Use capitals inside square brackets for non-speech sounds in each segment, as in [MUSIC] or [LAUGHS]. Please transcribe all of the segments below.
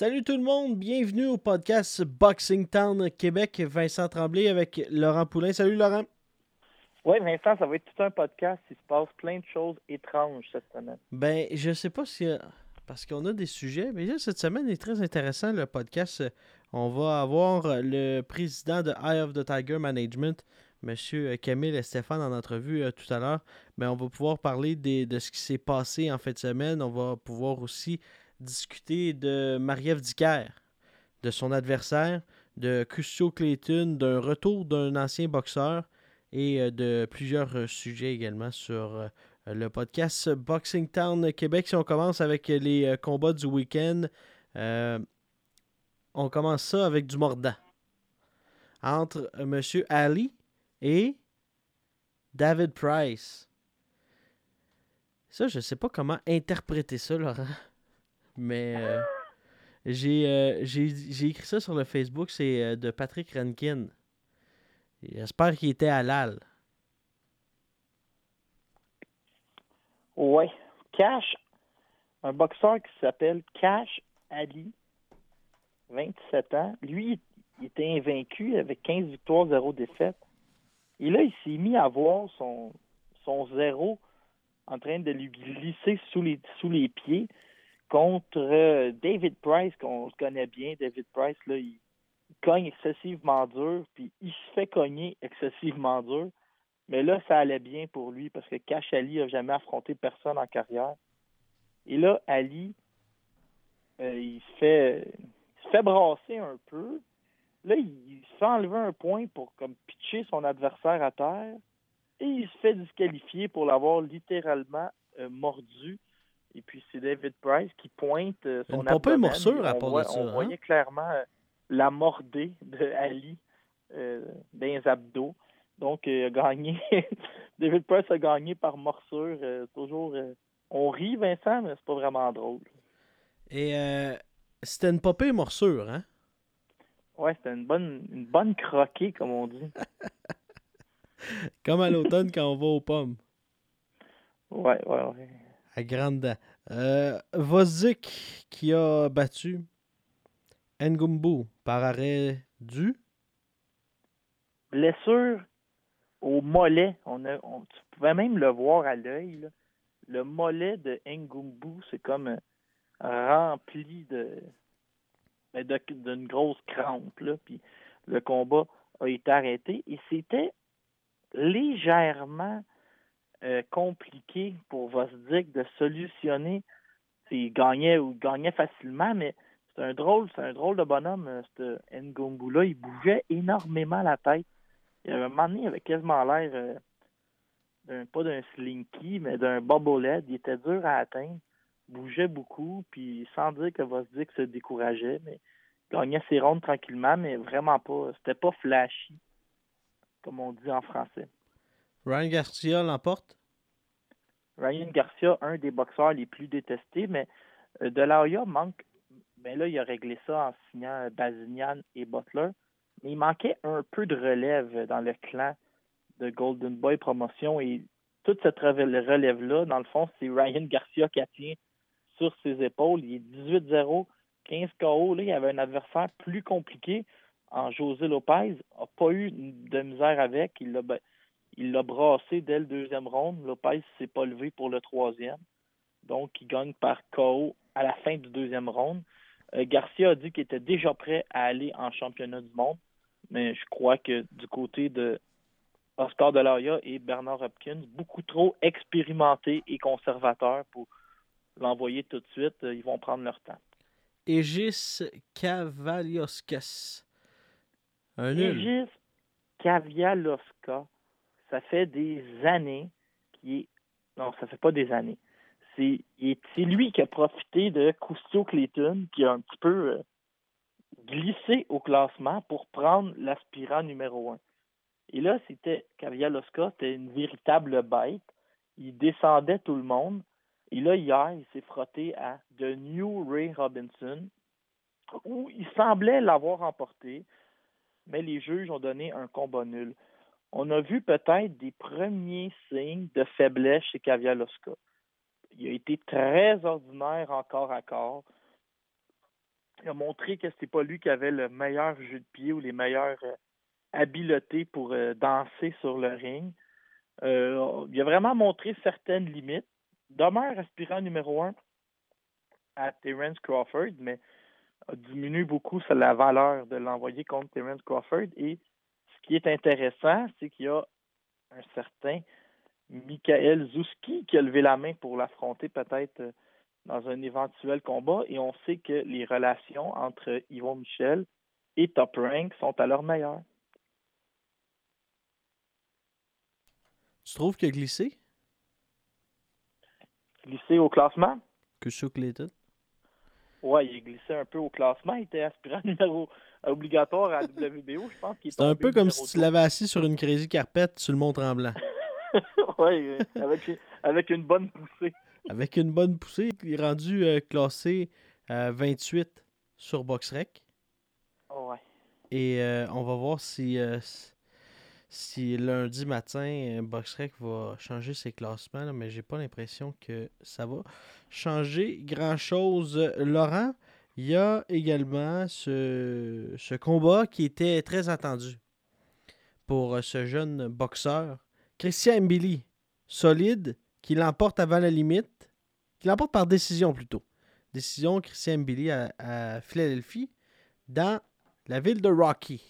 Salut tout le monde, bienvenue au podcast Boxing Town Québec. Vincent Tremblay avec Laurent Poulain. Salut Laurent. Oui, Vincent, ça va être tout un podcast. Il se passe plein de choses étranges cette semaine. Ben, je sais pas si. Parce qu'on a des sujets. Mais là, cette semaine est très intéressant, le podcast. On va avoir le président de Eye of the Tiger Management, M. Camille et Stéphane, en entrevue euh, tout à l'heure. Mais on va pouvoir parler des- de ce qui s'est passé en fin de semaine. On va pouvoir aussi discuter de Marie-Ève de son adversaire, de Custio Clayton, d'un retour d'un ancien boxeur et euh, de plusieurs euh, sujets également sur euh, le podcast Boxing Town Québec. Si on commence avec les combats du week-end, on commence ça avec du mordant. Entre M. Ali et David Price. Ça, je sais pas comment interpréter ça, Laurent. Mais euh, j'ai euh, j'ai écrit ça sur le Facebook, c'est euh, de Patrick Rankin. J'espère qu'il était halal. Oui. Cash, un boxeur qui s'appelle Cash Ali, 27 ans. Lui, il était invaincu avec 15 victoires, 0 défaites. Et là, il s'est mis à voir son, son zéro en train de lui glisser sous les, sous les pieds contre euh, David Price, qu'on connaît bien. David Price, là, il, cogne excessivement dur, puis il se fait cogner excessivement dur. Mais là, ça allait bien pour lui parce que Cash Ali n'a jamais affronté personne en carrière. Et là, Ali, euh, il, se fait, il se fait brasser un peu. Là, il, se fait un point pour comme pitcher son adversaire à terre. Et il se fait disqualifier pour l'avoir littéralement euh, mordu. Et puis c'est David Price qui pointe euh, son Une abdomen. morsure à on part de ça, On hein? voyait clairement euh, la mordée de Ali euh, dans les abdos. Donc, euh, il a gagné. [LAUGHS] David Price a gagné par morsure. euh, toujours. euh, on rit, Vincent, mais c'est pas vraiment drôle. Et c'était une pire morsure, hein? Ouais, c'était une bonne, une bonne croquée, comme on dit. [LAUGHS] Comme à l'automne quand on va aux pommes. Ouais, ouais, ouais. À grande. Euh, Vozik qui a battu Ngumbu par arrêt du. Blessure au mollet. On a, tu pouvais même le voir à l'œil. Le mollet de Ngumbu, c'est comme euh, rempli de d'une grosse crampe. Puis le combat a été arrêté. Et c'était légèrement euh, compliqué pour Vosdik de solutionner. Il gagnait ou il gagnait facilement, mais c'est un drôle, c'est un drôle de bonhomme, euh, ce Ngumbu-là. Il bougeait énormément la tête. Il avait un moment il avait quasiment l'air euh, pas d'un slinky, mais d'un bobblehead. Il était dur à atteindre, bougeait beaucoup, puis sans dire que Vosdik se décourageait, mais il gagnait ses rondes tranquillement, mais vraiment pas. C'était pas flashy, comme on dit en français. Ryan Garcia l'emporte? Ryan Garcia, un des boxeurs les plus détestés, mais euh, De La Hoya manque. Mais là, il a réglé ça en signant euh, Bazinian et Butler. Mais il manquait un peu de relève dans le clan de Golden Boy Promotion. Et toute cette relève-là, dans le fond, c'est Ryan Garcia qui la tient sur ses épaules. Il est 18-0, 15 KO. Là, il avait un adversaire plus compliqué en José Lopez. n'a pas eu de misère avec. Il l'a il l'a brassé dès le deuxième round. Lopez s'est pas levé pour le troisième. Donc, il gagne par KO à la fin du deuxième round. Euh, Garcia a dit qu'il était déjà prêt à aller en championnat du monde. Mais je crois que du côté de Oscar de la Hoya et Bernard Hopkins, beaucoup trop expérimentés et conservateurs pour l'envoyer tout de suite. Euh, Ils vont prendre leur temps. Aegis Cavalioskas. Un nul. Aegis Kavialoska, ça fait des années qu'il est. Non, ça fait pas des années. C'est lui qui a profité de Custio Clayton, qui a un petit peu euh, glissé au classement pour prendre l'aspirant numéro un. Et là, c'était Kavialoska, c'était une véritable bête. Il descendait tout le monde. Et là, hier, il s'est frotté à The New Ray Robinson, où il semblait l'avoir emporté, mais les juges ont donné un combat nul. On a vu peut-être des premiers signes de faiblesse chez Kavialoska. Il a été très ordinaire en corps à corps. Il a montré que c'était pas lui qui avait le meilleur jeu de pied ou les meilleures euh, habiletés pour euh, danser sur le ring. Euh, il a vraiment montré certaines limites. Demeure aspirant numéro un à Terence Crawford, mais a diminué beaucoup la valeur de l'envoyer contre Terence Crawford. Et ce qui est intéressant, c'est qu'il y a un certain Michael Zuski qui a levé la main pour l'affronter peut-être euh, dans un éventuel combat. Et on sait que les relations entre Yvon Michel et Top Rank sont à leur meilleur. Tu trouves qu'il a glissé? Glissé au classement? Que Clayton? Ouais, il est glissé un peu au classement. Il était aspirant numéro obligatoire à la WBO, je pense qu'il est C'est un peu comme si tu l'avais assis sur une crazy carpet sur le Mont Tremblant. [LAUGHS] oui, avec, avec une bonne poussée. Avec une bonne poussée, il est rendu euh, classé euh, 28 sur BoxRec. Ouais. Et euh, on va voir si, euh, lundi matin, euh, BoxRec va changer ses classements, là, mais j'ai pas l'impression que ça va changer grand-chose. Euh, Laurent, il y a également ce, ce combat qui était très attendu pour euh, ce jeune boxeur, Christian Mbili, solide, qui l'emporte avant la limite, qui l'emporte par décision plutôt. Décision Christian Mbili à, à Philadelphie, dans la ville de Rocky.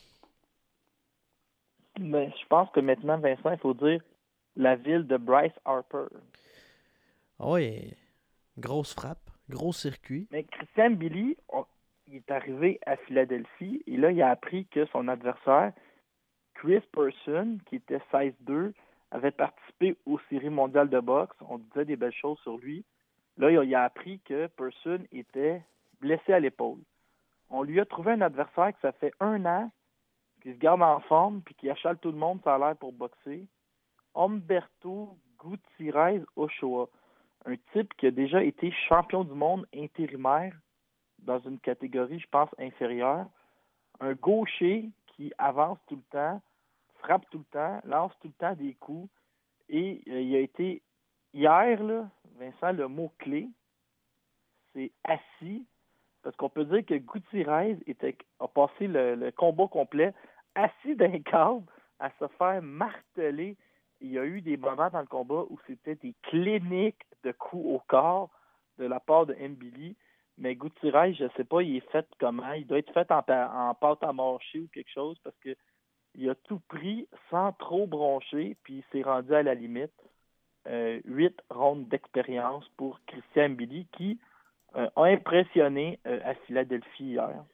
Mais je pense que maintenant, Vincent, il faut dire la ville de Bryce Harper. Ah ouais, grosse frappe, gros circuit. Mais Christian Billy, il est arrivé à Philadelphie et là, il a appris que son adversaire, Chris Person, qui était 16-2, avait participé aux séries mondiales de boxe. On disait des belles choses sur lui. Là, il a, appris que Person était blessé à l'épaule. On lui a trouvé un adversaire que ça fait un an, qui se garde en forme, puis qui achale tout le monde, ça a l'air pour boxer. Humberto Gutierrez Ochoa un type qui a déjà été champion du monde intérimaire dans une catégorie, je pense, inférieure. Un gaucher qui avance tout le temps, frappe tout le temps, lance tout le temps des coups. Et euh, il a été, hier, là, Vincent, le mot-clé, c'est assis. Parce qu'on peut dire que Gutiérrez était, a passé le, le combat complet assis d'un [LAUGHS] câble à se faire marteler il y a eu des moments dans le combat où c'était des cliniques de coups au corps de la part de Mbili. Mais Gutiérrez, je ne sais pas, il est fait comment? Il doit être fait en, pâte à marcher ou quelque chose parce que il a tout pris sans trop broncher, puis il s'est rendu à la limite. Euh, huit rondes d'expérience pour Christian Mbili qui euh, a impressionné euh, à Philadelphie hier.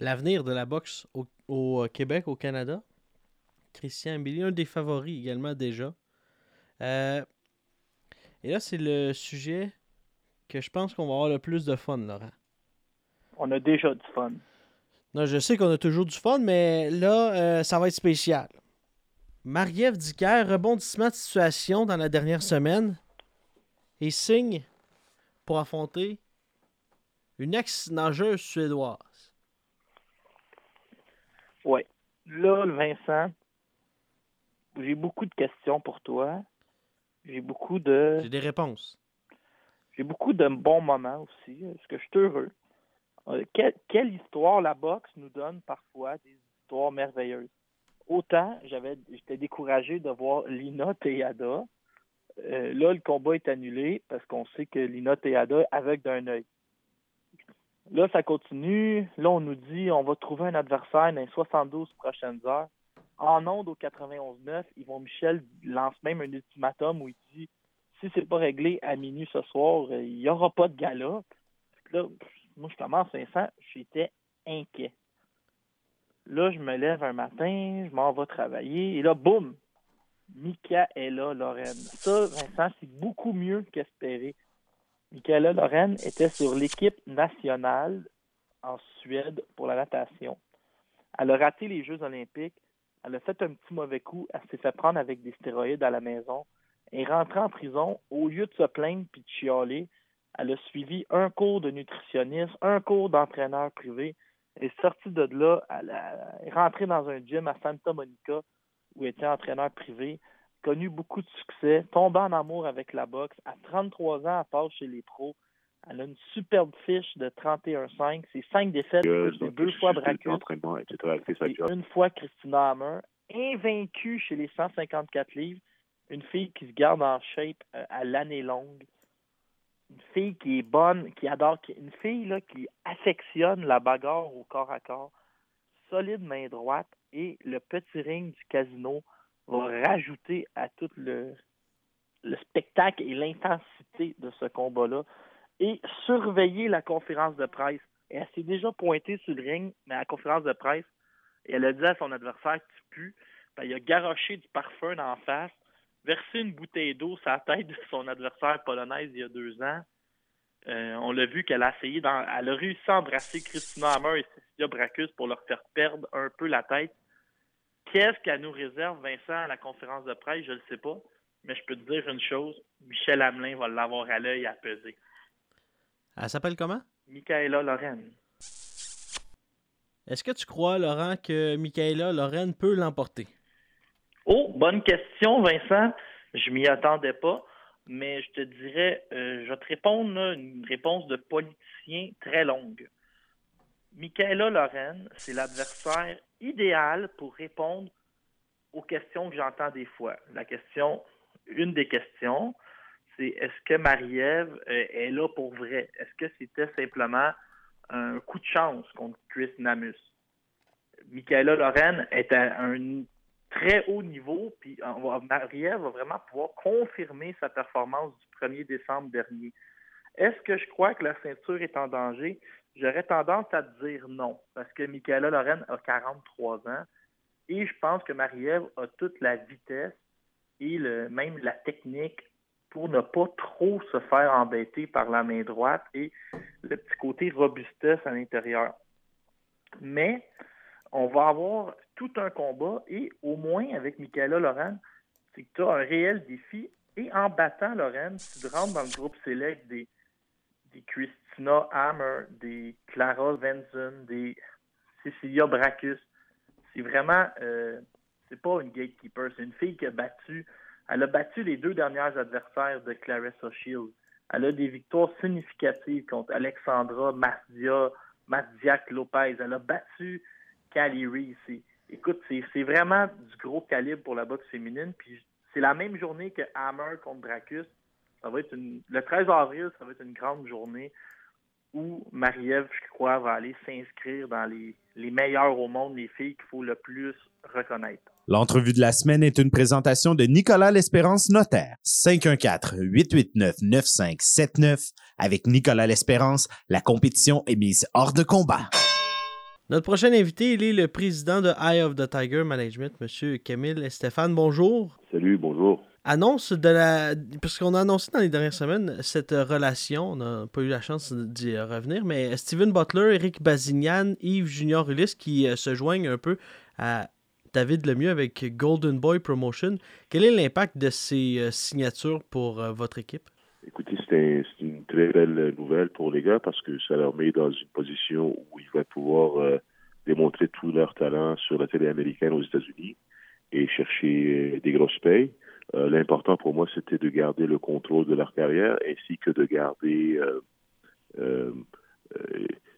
L'avenir de la boxe au Québec, au Canada? Christian Billy, un des favoris également déjà. Euh, et là, c'est le sujet que je pense qu'on va avoir le plus de fun, Laurent. On a déjà du fun. Non, je sais qu'on a toujours du fun, mais là, euh, ça va être spécial. Marie-Ève Dicker, rebondissement de situation dans la dernière semaine et signe pour affronter une ex-nageuse suédoise. Oui. Là, le Vincent, j'ai beaucoup de questions pour toi. J'ai beaucoup de J'ai des réponses. j'ai beaucoup de bons moments aussi. Est-ce que je suis heureux? Euh, quelle, quelle histoire la boxe nous donne parfois des histoires merveilleuses? Autant j'avais j'étais découragé de voir Lina Tejada. Euh, là, le combat est annulé parce qu'on sait que Lina Tejada est aveugle d'un œil. Là, ça continue. Là, on nous dit on va trouver un adversaire dans les 72 prochaines heures. En onde au 91-9, Yvon Michel lance même un ultimatum où il dit si c'est pas réglé à minuit ce soir, euh, il n'y aura pas de gala. Là, moi, je commence, Vincent, j'étais inquiet. Là, je me lève un matin, je m'en vais travailler, et là, boum, Michaela Lorraine. Ça, Vincent, c'est beaucoup mieux qu'espéré. Michaela Lorraine était sur l'équipe nationale en Suède pour la natation. Elle a raté les Jeux olympiques. Elle a fait un petit mauvais coup. Elle s'est fait prendre avec des stéroïdes à la maison. Est rentrée en prison. Au lieu de se plaindre puis de chialer, elle a suivi un cours de nutritionniste, un cours d'entraîneur privé. Est sortie de là. Elle est rentrée dans un gym à Santa Monica où elle était entraîneur privé. Connu beaucoup de succès. Tombée en amour avec la boxe. À 33 ans, elle passe chez les pros. Elle a une superbe fiche de 31-5. C'est cinq défaites, c'est deux fois Bracus. Et une fois Christina Hammer. Invaincue chez les 154 livres. Une fille qui se garde en shape euh, à l'année longue. Une fille qui est bonne, qui adore, une fille là, qui affectionne la bagarre au corps à corps. Solide main droite et le petit ring du casino va rajouter à tout le, le spectacle et l'intensité de ce combat-là et surveiller la conférence de presse. Et elle s'est déjà pointée sur le ring, mais à la conférence de presse, et elle a dit à son adversaire Tu pues. Ben, il a garoché du parfum en face, versé une bouteille d'eau sur la tête de son adversaire polonaise il y a deux ans. Euh, on l'a vu qu'elle a essayé, dans, elle a réussi à embrasser Christina Hammer et Cecilia Bracus pour leur faire perdre un peu la tête. Qu'est-ce qu'elle nous réserve, Vincent, à la conférence de presse? Je ne le sais pas. Mais je peux te dire une chose, Michel Hamelin va l'avoir à l'œil à peser. Elle s'appelle comment? Michaela Lorraine. Est-ce que tu crois, Laurent, que Michaela Lorraine peut l'emporter? Oh, bonne question, Vincent. Je m'y attendais pas, mais je te dirais, euh, je vais te répondre une réponse de politicien très longue. Michaela Lorraine, c'est l'adversaire idéal pour répondre aux questions que j'entends des fois. La question, une des questions, est-ce que Marie-Ève euh, est là pour vrai? Est-ce que c'était simplement un coup de chance contre Chris Namus? Michaela Lorraine est à un très haut niveau, puis Marie-Ève va vraiment pouvoir confirmer sa performance du 1er décembre dernier. Est-ce que je crois que la ceinture est en danger? J'aurais tendance à dire non, parce que Michaela Lorraine a 43 ans et je pense que Marie-Ève a toute la vitesse et même la technique pour ne pas trop se faire embêter par la main droite et le petit côté robustesse à l'intérieur. Mais on va avoir tout un combat et au moins avec Michaela Lorraine, c'est que tu as un réel défi et en battant Lorraine, tu rentres dans le groupe select des, des Christina Hammer, des Clara Venson, des Cecilia Bracus. C'est vraiment, euh, c'est pas une gatekeeper, c'est une fille qui a battu, elle a battu les deux dernières adversaires de Clarissa Shields. Elle a des victoires significatives contre Alexandra Masdia, Masdiak Lopez. Elle a battu Cali Reese. Écoute, c'est vraiment du gros calibre pour la boxe féminine. Puis c'est la même journée que Hammer contre Bracus. Ça va être une, le 13 avril, ça va être une grande journée où Marie-Ève, je crois, va aller s'inscrire dans les, les meilleures au monde, les filles qu'il faut le plus reconnaître. L'entrevue de la semaine est une présentation de Nicolas L'Espérance Notaire. 514-889-9579. Avec Nicolas L'Espérance, la compétition est mise hors de combat. Notre prochain invité, il est le président de Eye of the Tiger Management, M. Camille Stéphane. Bonjour. Salut, bonjour annonce de la. Parce qu'on a annoncé dans les dernières semaines cette relation, on n'a pas eu la chance d'y revenir, mais Steven Butler, Eric Bazignan, Yves Junior Ulysse qui euh, se joignent un peu à David Lemieux avec Golden Boy Promotion. Quel est l'impact de ces euh, signatures pour euh, votre équipe? Écoutez, c'est une très belle nouvelle pour les gars parce que ça leur met dans une position où ils vont pouvoir démontrer tout leur talent sur la télé américaine aux États-Unis et chercher des grosses payes. Euh, l'important pour moi, c'était de garder le contrôle de leur carrière ainsi que de garder euh, euh,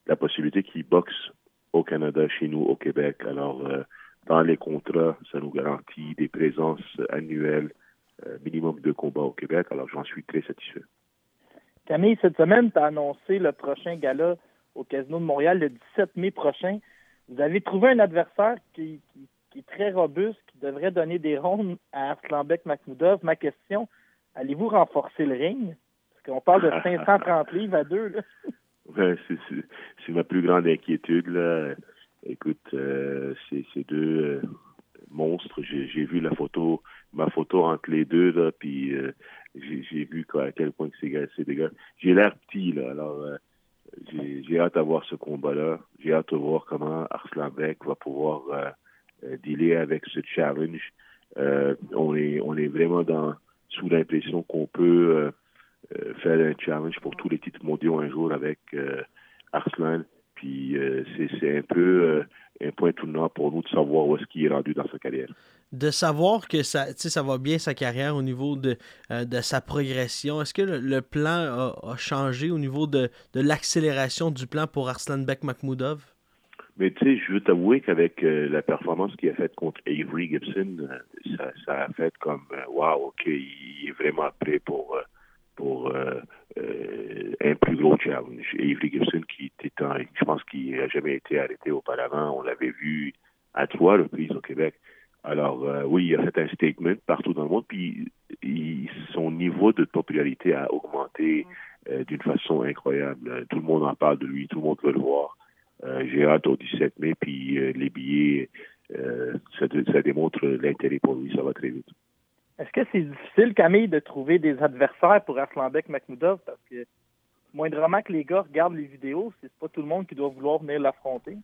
la possibilité qu'ils boxent au Canada, chez nous, au Québec. Alors, dans les contrats, ça nous garantit des présences annuelles, minimum de combats au Québec. Alors, j'en suis très satisfait. Camille, cette semaine, tu as annoncé le prochain gala au Casino de Montréal le 17 mai prochain. Vous avez trouvé un adversaire qui, qui est très robuste, qui devrait donner des rondes à Arslanbek Makhmoudov. Ma question, allez-vous renforcer le ring? Parce qu'on parle de [LAUGHS] 530 livres à deux. Là. Ouais, c'est ma plus grande inquiétude. Là. Écoute, euh, c'est deux euh, monstres. J'ai vu la photo, ma photo entre les deux, là, puis euh, j'ai vu quoi, à quel point c'est des gars. J'ai l'air petit, là, alors j'ai hâte d'avoir ce combat-là. J'ai hâte de voir comment Arslan Beck va pouvoir dealer avec ce challenge. on est on est vraiment dans sous l'impression qu'on peut euh, faire un challenge pour tous les titres mondiaux un jour avec euh, Arslan. Puis euh, c'est un peu un point tournant pour nous de savoir où est-ce qu'il est rendu dans sa carrière. De savoir que ça, ça va bien sa carrière au niveau de, de sa progression, est-ce que le, plan a, changé au niveau de, de l'accélération du plan pour Arslan Beck Makhmoudov? Mais tu sais, je veux t'avouer qu'avec la performance qu'il a faite contre Avery Gibson, ça, ça, a fait comme wow, ok, il est vraiment prêt pour pour euh, euh, un plus gros challenge. Avery Gibson, qui était un, je pense qu'il n'a jamais été arrêté auparavant, on l'avait vu à trois reprises au Québec. Alors euh, oui, il a fait un statement partout dans le monde, puis son niveau de popularité a augmenté d'une façon incroyable. Tout le monde en parle de lui, tout le monde veut le voir. J'ai hâte au 17 mai, puis les billets, ça, ça démontre l'intérêt pour lui, ça va très vite. Est-ce que c'est difficile, Camille, de trouver des adversaires pour Aslanbek Makhmoudov? Parce que moindrement que les gars regardent les vidéos, c'est pas tout le monde qui doit vouloir venir l'affronter.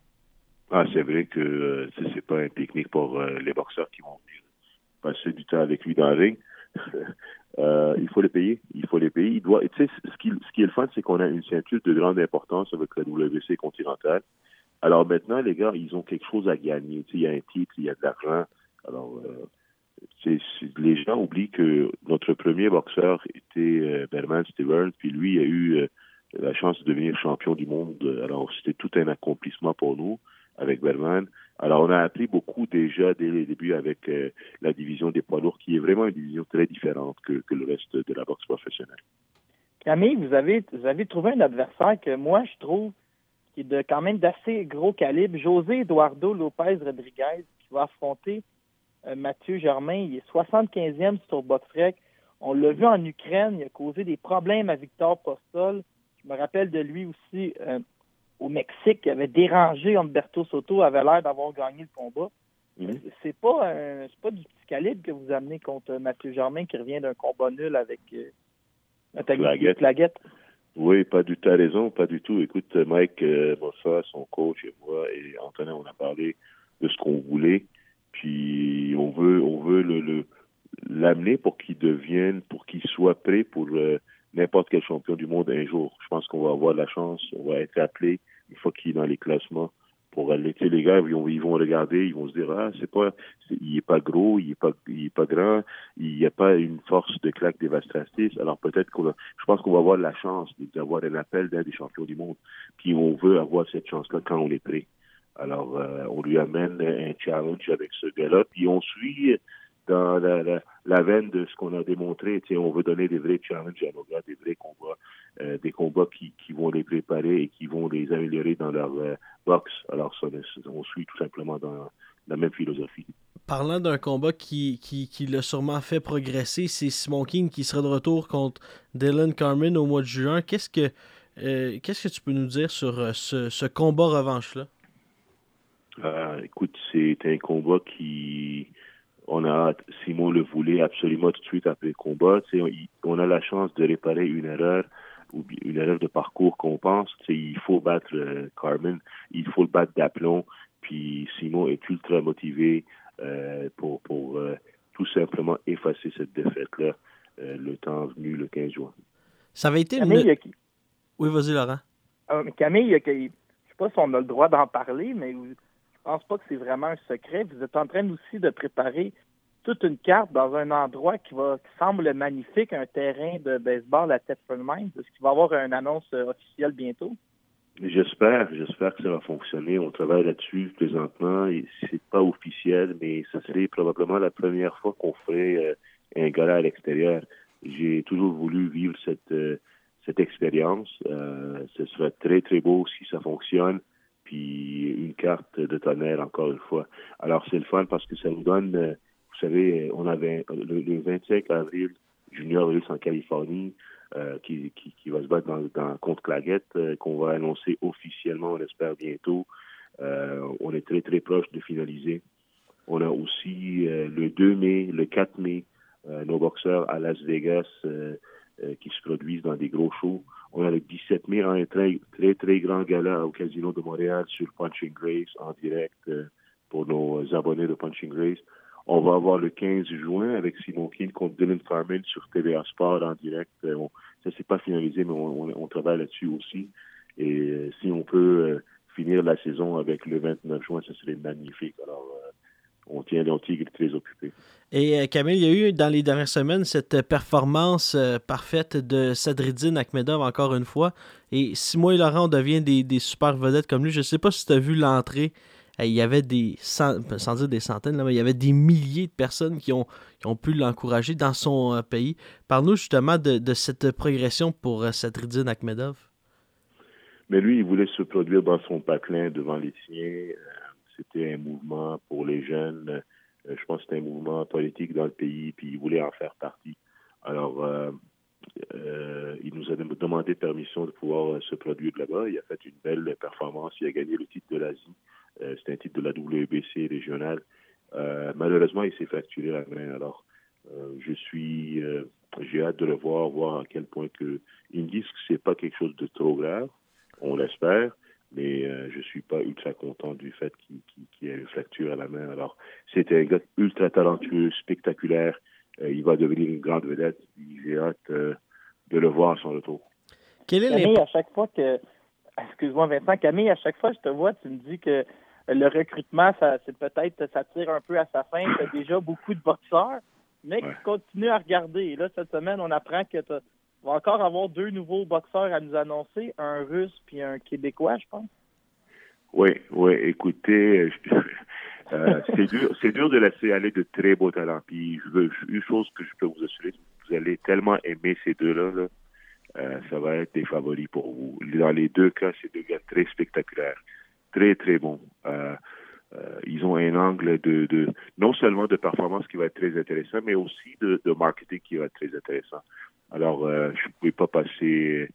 Ah, c'est vrai que euh, c'est pas un pique-nique pour euh, les boxeurs qui vont venir passer du temps avec lui dans le ring. Euh, il faut les payer. Il faut les payer. Il doit. Tu sais, ce qui, est le fun, c'est qu'on a une ceinture de grande importance avec la WC continentale. Alors maintenant, les gars, ils ont quelque chose à gagner. Tu sais, il y a un titre, il y a de l'argent. Alors, les gens oublient que notre premier boxeur était euh, Berman Stevens, puis lui a eu euh, la chance de devenir champion du monde. Alors, c'était tout un accomplissement pour nous avec Berman. Alors, on a appris beaucoup déjà dès les débuts avec euh, la division des poids lourds, qui est vraiment une division très différente que, le reste de la boxe professionnelle. Camille, vous avez, vous avez trouvé un adversaire que moi, je trouve qui est de, quand même d'assez gros calibre, José Eduardo Lopez Rodriguez, qui va affronter euh, Mathieu Germain, il est 75e sur Botrek. On l'a vu en Ukraine, il a causé des problèmes à Victor Postol. Je me rappelle de lui aussi euh, au Mexique, qui avait dérangé Humberto Soto, avait l'air d'avoir gagné le combat. C'est pas pas du petit calibre que vous amenez contre Mathieu Germain qui revient d'un combat nul avec euh, Claguette. Oui, pas du tout. raison, pas du tout. Écoute, Mike euh, son coach et moi et Antonin, on a parlé de ce qu'on voulait. Puis on veut, on veut le, l'amener pour qu'il devienne, pour qu'il soit prêt pour euh, n'importe quel champion du monde un jour. Je pense qu'on va avoir la chance, on va être appelé une fois qu'il est dans les classements pour aller. Tu sais, les gars, ils vont, regarder, ils vont se dire ah c'est pas, il est pas gros, il est pas, il est pas grand, il n'y a pas une force de claque dévastatrice. Alors peut-être qu'on, je pense qu'on va avoir la chance d'avoir un appel d'un des champions du monde. Puis on veut avoir cette chance-là quand on est prêt. Alors, euh, on lui amène un challenge avec ce gars-là, puis on suit dans la, la, veine de ce qu'on a démontré. On veut donner des vrais challenges à nos gars, des vrais combats, euh, des combats qui, qui vont les préparer et qui vont les améliorer dans leur euh, box. Alors, ça, on suit tout simplement dans la même philosophie. Parlant d'un combat qui, qui, qui l'a sûrement fait progresser, c'est Simon King qui sera de retour contre Dylan Carmen au mois de juin. Qu'est-ce que, qu'est-ce que tu peux nous dire sur ce, ce combat revanche-là? Euh, écoute, c'est un combat qui, on a, Simon le voulait absolument tout de suite après le combat. On, on a la chance de réparer une erreur ou une erreur de parcours qu'on pense. Il faut battre euh, Carmen, il faut le battre d'aplomb. Puis Simon est ultra motivé euh, pour, pour euh, tout simplement effacer cette défaite-là le temps venu le 15 juin. Ça avait été Camille, Oui, vas-y, Laurent. Camille, je ne sais pas si on a le droit d'en parler, mais pense pas que c'est vraiment un secret. Vous êtes en train aussi de préparer toute une carte dans un endroit qui va semble magnifique, un terrain de baseball à Tetford Mines. Est-ce qu'il va y avoir une annonce euh, officielle bientôt? J'espère, j'espère que ça va fonctionner. On travaille là-dessus présentement c'est pas officiel, mais ce serait probablement la première fois qu'on ferait euh, un gala à l'extérieur. J'ai toujours voulu vivre cette euh, cette expérience. ce serait très très beau si ça fonctionne puis une carte de tonnerre encore une fois. Alors c'est le fun parce que ça nous donne, euh, vous savez, on avait le, 25 avril, Junior Race en Californie, qui, qui, va se battre dans, dans contre Claguette, qu'on va annoncer officiellement, on espère bientôt. on est très très proche de finaliser. On a aussi le 2 mai, le 4 mai, nos boxeurs à Las Vegas qui se produisent dans des gros shows. On a le 17 mai un très, très, très grand gala au Casino de Montréal sur Punching Grace en direct pour nos abonnés de Punching Grace. On va avoir le 15 juin avec Simon King contre Dylan Farman sur TVA Sport en direct. Euh, ça, c'est pas finalisé, mais on, travaille là-dessus aussi. Et euh, si on peut euh, finir la saison avec le 29 juin, ça serait magnifique. On tient les tigre très occupé. Et Camille, il y a eu dans les dernières semaines cette performance parfaite de Sadridine Akhmedov encore une fois. Et si moi et Laurent, on devient des, des super vedettes comme lui, je ne sais pas si tu as vu l'entrée il y avait des, sans dire des centaines, là, mais il y avait des milliers de personnes qui ont, ont pu l'encourager dans son euh, pays. Parle-nous justement de, cette progression pour euh, Sadridine Akhmedov. Mais lui, il voulait se produire dans son patelin devant les siens. Euh, c'était un mouvement pour les jeunes. je pense que c'était un mouvement politique dans le pays, puis il voulait en faire partie. Alors, il nous a demandé permission de pouvoir se produire là-bas. Il a fait une belle performance. Il a gagné le titre de l'Asie. Euh, c'est un titre de la WBC régionale. Euh, malheureusement, il s'est fracturé la main. Alors, euh, je suis, j'ai hâte de le voir, voir à quel point que ils me disent que c'est pas quelque chose de trop grave. On l'espère, mais je je suis pas ultra content du fait qu'il y ait une fracture à la main. Alors, c'est un gars ultra talentueux, spectaculaire. il va devenir une grande vedette. J'ai hâte de le voir à son retour. Quel est à chaque fois que, excuse-moi Vincent, Camille, à chaque fois que je te vois, tu me dis que le recrutement, ça, c'est peut-être, ça tire un peu à sa fin. Tu as déjà beaucoup de boxeurs, mais qui continuent à regarder. Et là, cette semaine, on apprend que tu vas encore avoir deux nouveaux boxeurs à nous annoncer, un russe puis un québécois, je pense. Oui, oui, écoutez, [LAUGHS] euh, c'est dur, c'est dur de laisser aller de très beaux talents. Puis je veux, une chose que je peux vous assurer, vous allez tellement aimer ces deux-là, euh, ça va être des favoris pour vous. Dans les deux cas, c'est deux gars très spectaculaires très, très bon. Euh, ils ont un angle de, de, non seulement de performance qui va être très intéressant, mais aussi de marketing qui va être très intéressant. Alors, euh, je ne pouvais pas passer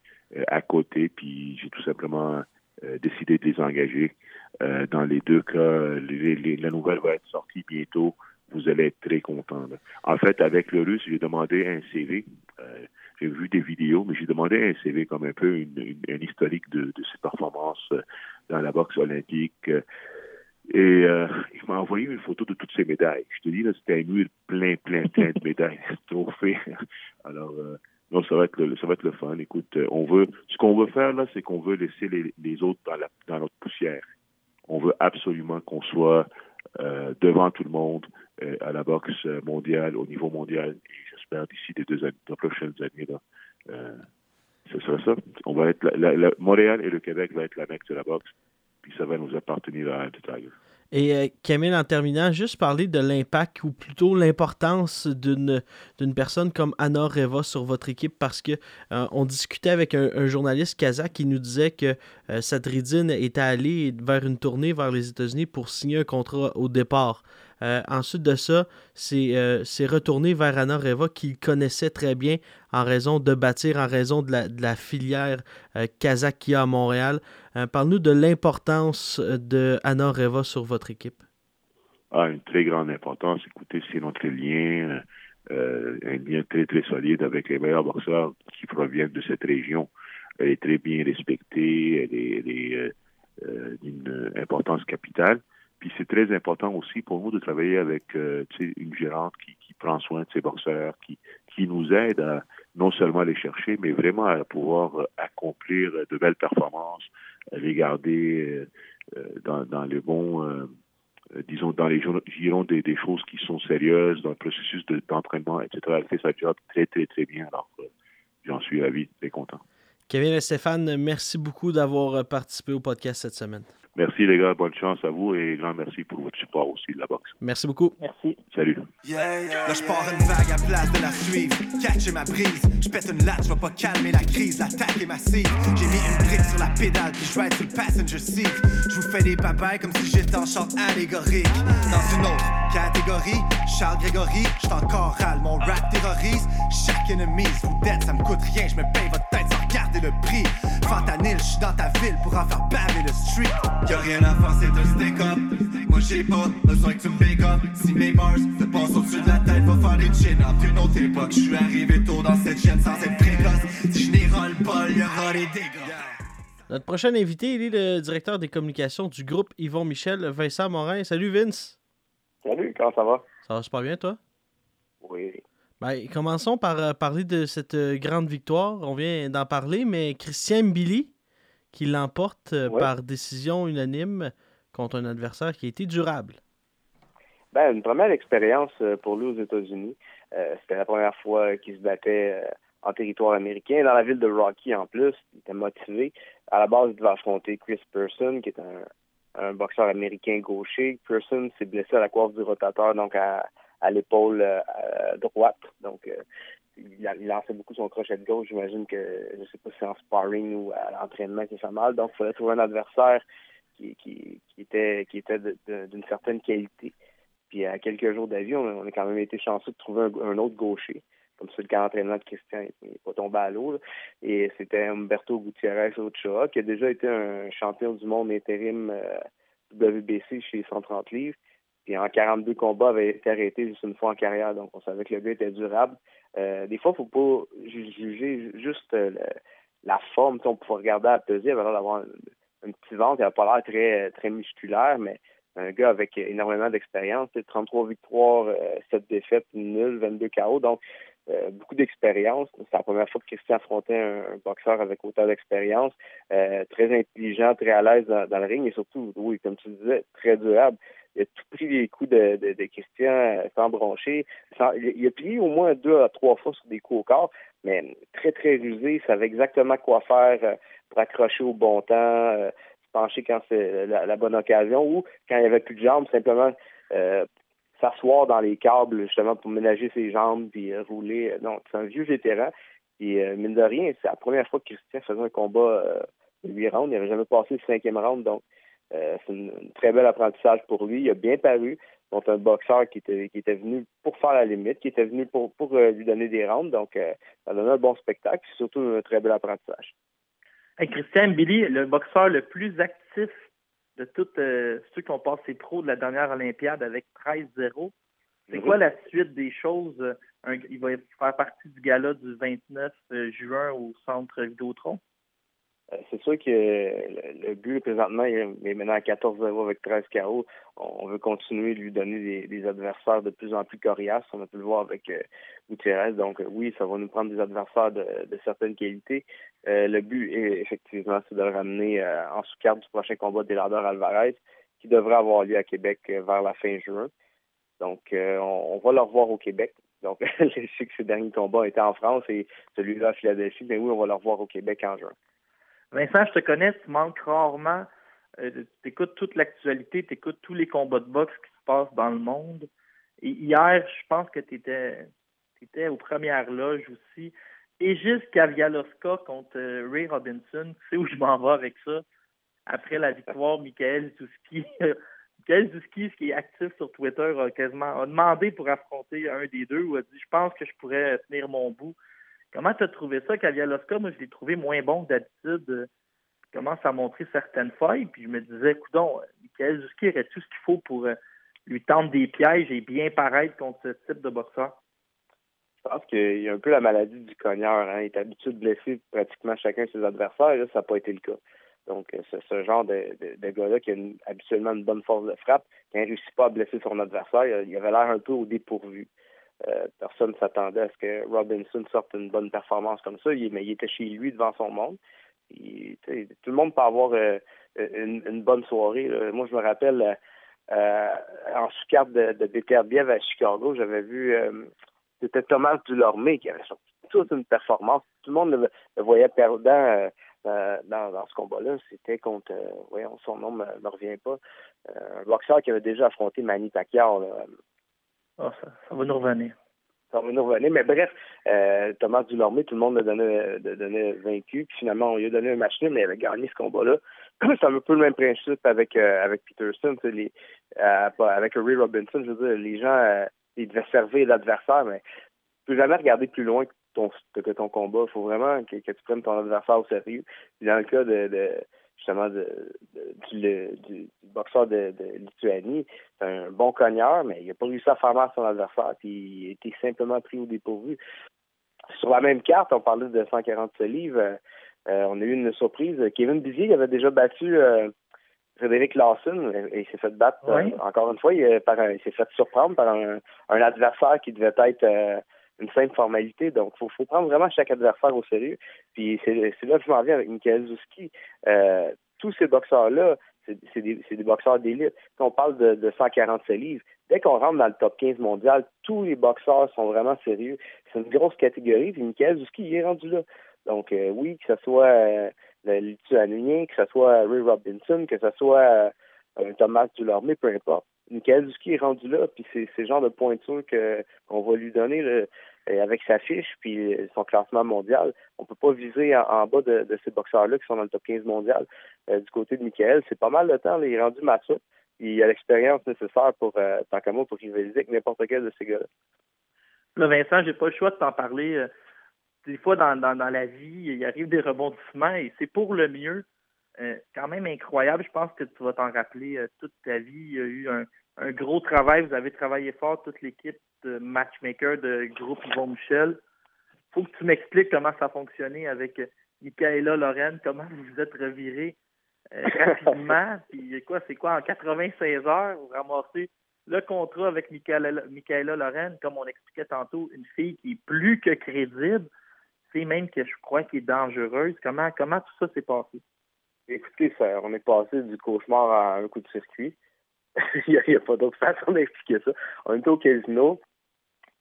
à côté, puis j'ai tout simplement décidé de les engager. dans les deux cas, la nouvelle va être sortie bientôt. Vous allez être très content. En fait, avec le russe, j'ai demandé un CV. j'ai vu des vidéos, mais j'ai demandé un CV comme un peu une, un historique de, de ses performances dans la boxe olympique. Et euh, il m'a envoyé une photo de toutes ces médailles. Je te dis, là, c'était un mur plein, plein, plein de médailles, [LAUGHS] trophées. Alors, euh, non, ça va être le, ça va être le fun. Écoute, euh, on veut, ce qu'on veut faire là, c'est qu'on veut laisser les, les, autres dans, la, dans notre poussière. On veut absolument qu'on soit euh, devant tout le monde euh, à la boxe mondiale, au niveau mondial. Et j'espère d'ici les deux, années, deux prochaines années là, ce sera ça. On va être la, Montréal et le Québec vont être la mec de la boxe, puis ça va nous appartenir à Tiger. Et euh, Camille, en terminant, juste parler de l'impact ou plutôt l'importance d'une personne comme Anna Reva sur votre équipe parce que euh, on discutait avec un, journaliste kazakh qui nous disait que euh, Sadridine était allé vers une tournée vers les États-Unis pour signer un contrat au départ. Euh, ensuite de ça, c'est retourné vers Anna Reva qu'il connaissait très bien en raison de bâtir, en raison de la, de la filière kazakh qu'il y a à Montréal. Euh, parle-nous de l'importance euh, de Anna Reva sur votre équipe. Ah, une très grande importance. Écoutez, c'est notre lien, euh, un lien très, très solide avec les meilleurs boxeurs qui proviennent de cette région. Elle est très bien respectée, elle est, d'une importance capitale. Puis c'est très important aussi pour nous de travailler avec une gérante qui, prend soin de ses boxeurs, qui, qui nous aide à non seulement aller chercher, mais vraiment à pouvoir accomplir de belles performances, les garder euh, euh, dans, les bons, euh, disons, dans les girons des, des, choses qui sont sérieuses, dans le processus d'entraînement, etc. Elle fait sa job très, très, très bien. Alors, j'en suis ravi, très content. Kevin et Stéphane, merci beaucoup d'avoir participé au podcast cette semaine. Merci les gars, bonne chance à vous et grand merci pour votre support aussi de la boxe. Merci beaucoup. Merci. Salut. Là je pars une vague à place de la suivre, catcher ma brise. Je pète une latte, je vais pas calmer la crise, l'attaque est massive. J'ai mis une brique sur la pédale puis je ride sur le passenger seat. Je vous fais des papayes comme si j'étais en chant allégorique. Dans une autre catégorie. Charles Grégory, j'suis encore râle, mon rap terrorise. Chaque ennemi, vous dette, ça me coûte rien, je me paye votre tête sans regarder le prix. Fentanyl, j'suis dans ta ville pour en faire baver le street. Y'a rien à faire, c'est un stick up. Moi j'ai pas besoin que tu me big up. Si mes bars se passent au-dessus de la tête, va faire des chin up. D'une autre époque, j'suis arrivé tôt dans cette chaîne sans être précoce. Si je n'y roule pas, y'aura des dégâts. Notre prochain invité, il est le directeur des communications du groupe Yvon Michel, Vincent Morin. Salut Vince. Salut, comment ça va? Ça va super bien, toi? Oui. Ben, commençons par euh, parler de cette euh, grande victoire. On vient d'en parler, mais Christian Billy qui l'emporte euh, Ouais. par décision unanime contre un adversaire qui a été durable. Ben, une première expérience euh, pour lui aux États-Unis. Euh, C'était la première fois qu'il se battait en territoire américain, dans la ville de Rocky en plus. Il était motivé. À la base, il devait affronter Chris Person, qui est un, un boxeur américain gaucher. Person s'est blessé à la coiffe du rotateur, donc à, à l'épaule euh, droite. Donc, euh, il, il lançait beaucoup son crochet de gauche. J'imagine que, je sais pas si c'est en sparring ou à l'entraînement qu'il fait mal. Donc, il fallait trouver un adversaire qui, qui, qui était, qui était d'une certaine qualité. Puis à quelques jours d'avis, on, on a quand même été chanceux de trouver un, autre gaucher. Comme ça, le camp d'entraînement de Christian n'est pas tombé à l'eau. Et c'était Humberto Gutiérrez Ochoa, qui a déjà été un champion du monde intérim euh, WBC chez les 130 livres. Puis en 42 combats, avait été arrêté juste une fois en carrière. Donc on savait que le gars était durable. Euh, des fois, il ne faut pas ju- juger juste euh, la forme. Tu sais, on peut regarder à peser, il avait l'air d'avoir un, un petit ventre, il n'avait pas l'air très, très musculaire, mais un gars avec énormément d'expérience, tu sais, 33 victoires, euh, 7 défaites, nul, 22 KO, donc euh, beaucoup d'expérience. C'est la première fois que Christian affrontait un, un boxeur avec autant d'expérience, euh, très intelligent, très à l'aise dans, dans le ring et surtout, oui, comme tu disais, très durable. Il a tout pris les coups de, Christian euh, sans broncher. Il, a plié au moins deux à trois fois sur des coups au corps, mais très, très rusé. Il savait exactement quoi faire euh, pour accrocher au bon temps, euh, se pencher quand c'est la, bonne occasion ou quand il n'y avait plus de jambes, simplement s'asseoir dans les câbles justement pour ménager ses jambes puis rouler. Donc, c'est un vieux vétéran. Et mine de rien, c'est la première fois que Christian faisait un combat euh, de 8 rounds. Il n'avait jamais passé le cinquième round, donc euh, c'est une très bel apprentissage pour lui. Il a bien paru contre un boxeur qui était, qui était venu pour faire la limite, qui était venu pour, pour euh, lui donner des rounds. Donc, euh, ça a donné un bon spectacle, et surtout un très bel apprentissage. Hey, Christian Billy, le boxeur le plus actif de tous euh, ceux qui ont passé pro de la dernière Olympiade avec 13-0. C'est Mhm. quoi la suite des choses? Un- il va faire partie du gala du 29 juin au centre Vidéotron? Euh, c'est sûr que le, but présentement il est maintenant à 14-0 avec 13 KO. On veut continuer de lui donner des, adversaires de plus en plus coriaces. On a pu le voir avec euh, Gutiérrez. Donc euh, oui, ça va nous prendre des adversaires de, certaines qualités. Le but est effectivement c'est de le ramener en sous-carte du prochain combat d'Elador Alvarez qui devrait avoir lieu à Québec vers la fin juin. Donc on, va le revoir au Québec. Donc [LAUGHS] je sais que ses derniers combats étaient en France et celui-là à Philadelphie. Mais oui, on va le revoir au Québec en juin. Vincent, je te connais, tu manques rarement. Euh, tu écoutes toute l'actualité, tu écoutes tous les combats de boxe qui se passent dans le monde. Et hier, je pense que tu étais, aux premières loges aussi. Egis Kavialoska contre euh, Ray Robinson, tu sais où je m'en vais avec ça? Après la victoire, Michael Zouski. [LAUGHS] Michael Zouski, ce qui est actif sur Twitter, a quasiment a demandé pour affronter un des deux ou a dit Je pense que je pourrais tenir mon bout. Comment tu as trouvé ça, Kavialoska? Moi, je l'ai trouvé moins bon que d'habitude. Euh, Il commence à montrer certaines failles. Puis je me disais, coudon, Michael Zouski aurait tout ce qu'il faut pour euh, lui tendre des pièges et bien paraître contre ce type de boxeur. Je pense qu'il y a un peu la maladie du cogneur. Hein. Il est habitué de blesser pratiquement chacun de ses adversaires. Là, ça n'a pas été le cas. Donc, euh, c'est ce genre de, de, gars-là qui a habituellement une bonne force de frappe, qui ne réussit pas à blesser son adversaire, il, il avait l'air un peu au dépourvu. Euh, personne ne s'attendait à ce que Robinson sorte une bonne performance comme ça, mais il était chez lui devant son monde. Tout le monde peut avoir euh, une, bonne soirée. Moi, je me rappelle euh, en sous-carte de, de à Chicago, j'avais vu c'était Thomas Dulormé qui avait sorti toute une performance. Tout le monde le, voyait perdant dans, ce combat-là. C'était contre, euh, voyons, son nom ne me, revient pas, un boxeur qui avait déjà affronté Manny Pacquiao. Ah, ça, va nous revenir. ça va nous revenir. Mais bref, euh, Thomas Dulormé, tout le monde le donnait, le donnait vaincu. Puis finalement, on lui a donné un match nul, mais il avait gagné ce combat-là. [CLEARS THROAT] C'est un peu le même principe avec euh, avec Peterson, les, euh, avec Ray Robinson. Je veux dire, les gens, euh, ils devaient servir l'adversaire, mais tu peux jamais regarder plus loin que ton, que ton combat. Il faut vraiment que, que, tu prennes ton adversaire au sérieux. Puis dans le cas de, de justement de, de, du, du, boxeur de, de Lituanie. C'est un bon cogneur, mais il n'a pas réussi à faire mal à son adversaire, puis il a été simplement pris au dépourvu. Sur la même carte, on parlait de 147 livres. Euh, on a eu une surprise. Kevin Bizier avait déjà battu euh, Frédéric Lawson et il s'est fait battre oui. euh, encore une fois. Il, par un, il s'est fait surprendre par un, un, adversaire qui devait être euh, une simple formalité. Donc, il faut, faut, prendre vraiment chaque adversaire au sérieux. Puis c'est là que je m'en viens avec Michael Zuski. Euh, tous ces boxeurs-là, c'est des, des, boxeurs d'élite. Quand on parle de, de 147 livres, dès qu'on rentre dans le top 15 mondial, tous les boxeurs sont vraiment sérieux. C'est une grosse catégorie. Puis Michael Zuski, il est rendu là. Donc, euh, oui, que ce soit euh, le Lituanien, que ce soit Ray Robinson, que ce soit euh, Thomas Dulorme, peu importe. Michael Zuski est rendu là, puis c'est ce genre de pointure qu'on va lui donner là, avec sa fiche puis son classement mondial. On peut pas viser en, bas de, ces boxeurs-là qui sont dans le top 15 mondial. Euh, du côté de Michael, c'est pas mal de temps, il est rendu mature. Il a l'expérience nécessaire pour euh, tant qu'à moi pour rivaliser avec n'importe quel de ces gars-là. Là, Vincent, j'ai pas le choix de t'en parler. Euh, des fois, dans, dans la vie, il arrive des rebondissements et c'est pour le mieux. Euh, quand même incroyable. Je pense que tu vas t'en rappeler euh, toute ta vie. Il y a eu un, un, gros travail. Vous avez travaillé fort, toute l'équipe de matchmaker de groupe Yvon Michel. faut que tu m'expliques comment ça a fonctionné avec Michaela Lorraine, comment vous vous êtes reviré euh, [LAUGHS] rapidement. Puis quoi, c'est quoi, en 96 heures, vous ramassez le contrat avec Michaela, Michaela Lorraine, comme on expliquait tantôt, une fille qui est plus que crédible. C'est même que je crois qu'elle est dangereuse. Comment, comment tout ça s'est passé? Écoutez, ça, on est passé du cauchemar à un coup de circuit. [LAUGHS] il n'y a, pas d'autre façon d'expliquer ça. On était au casino,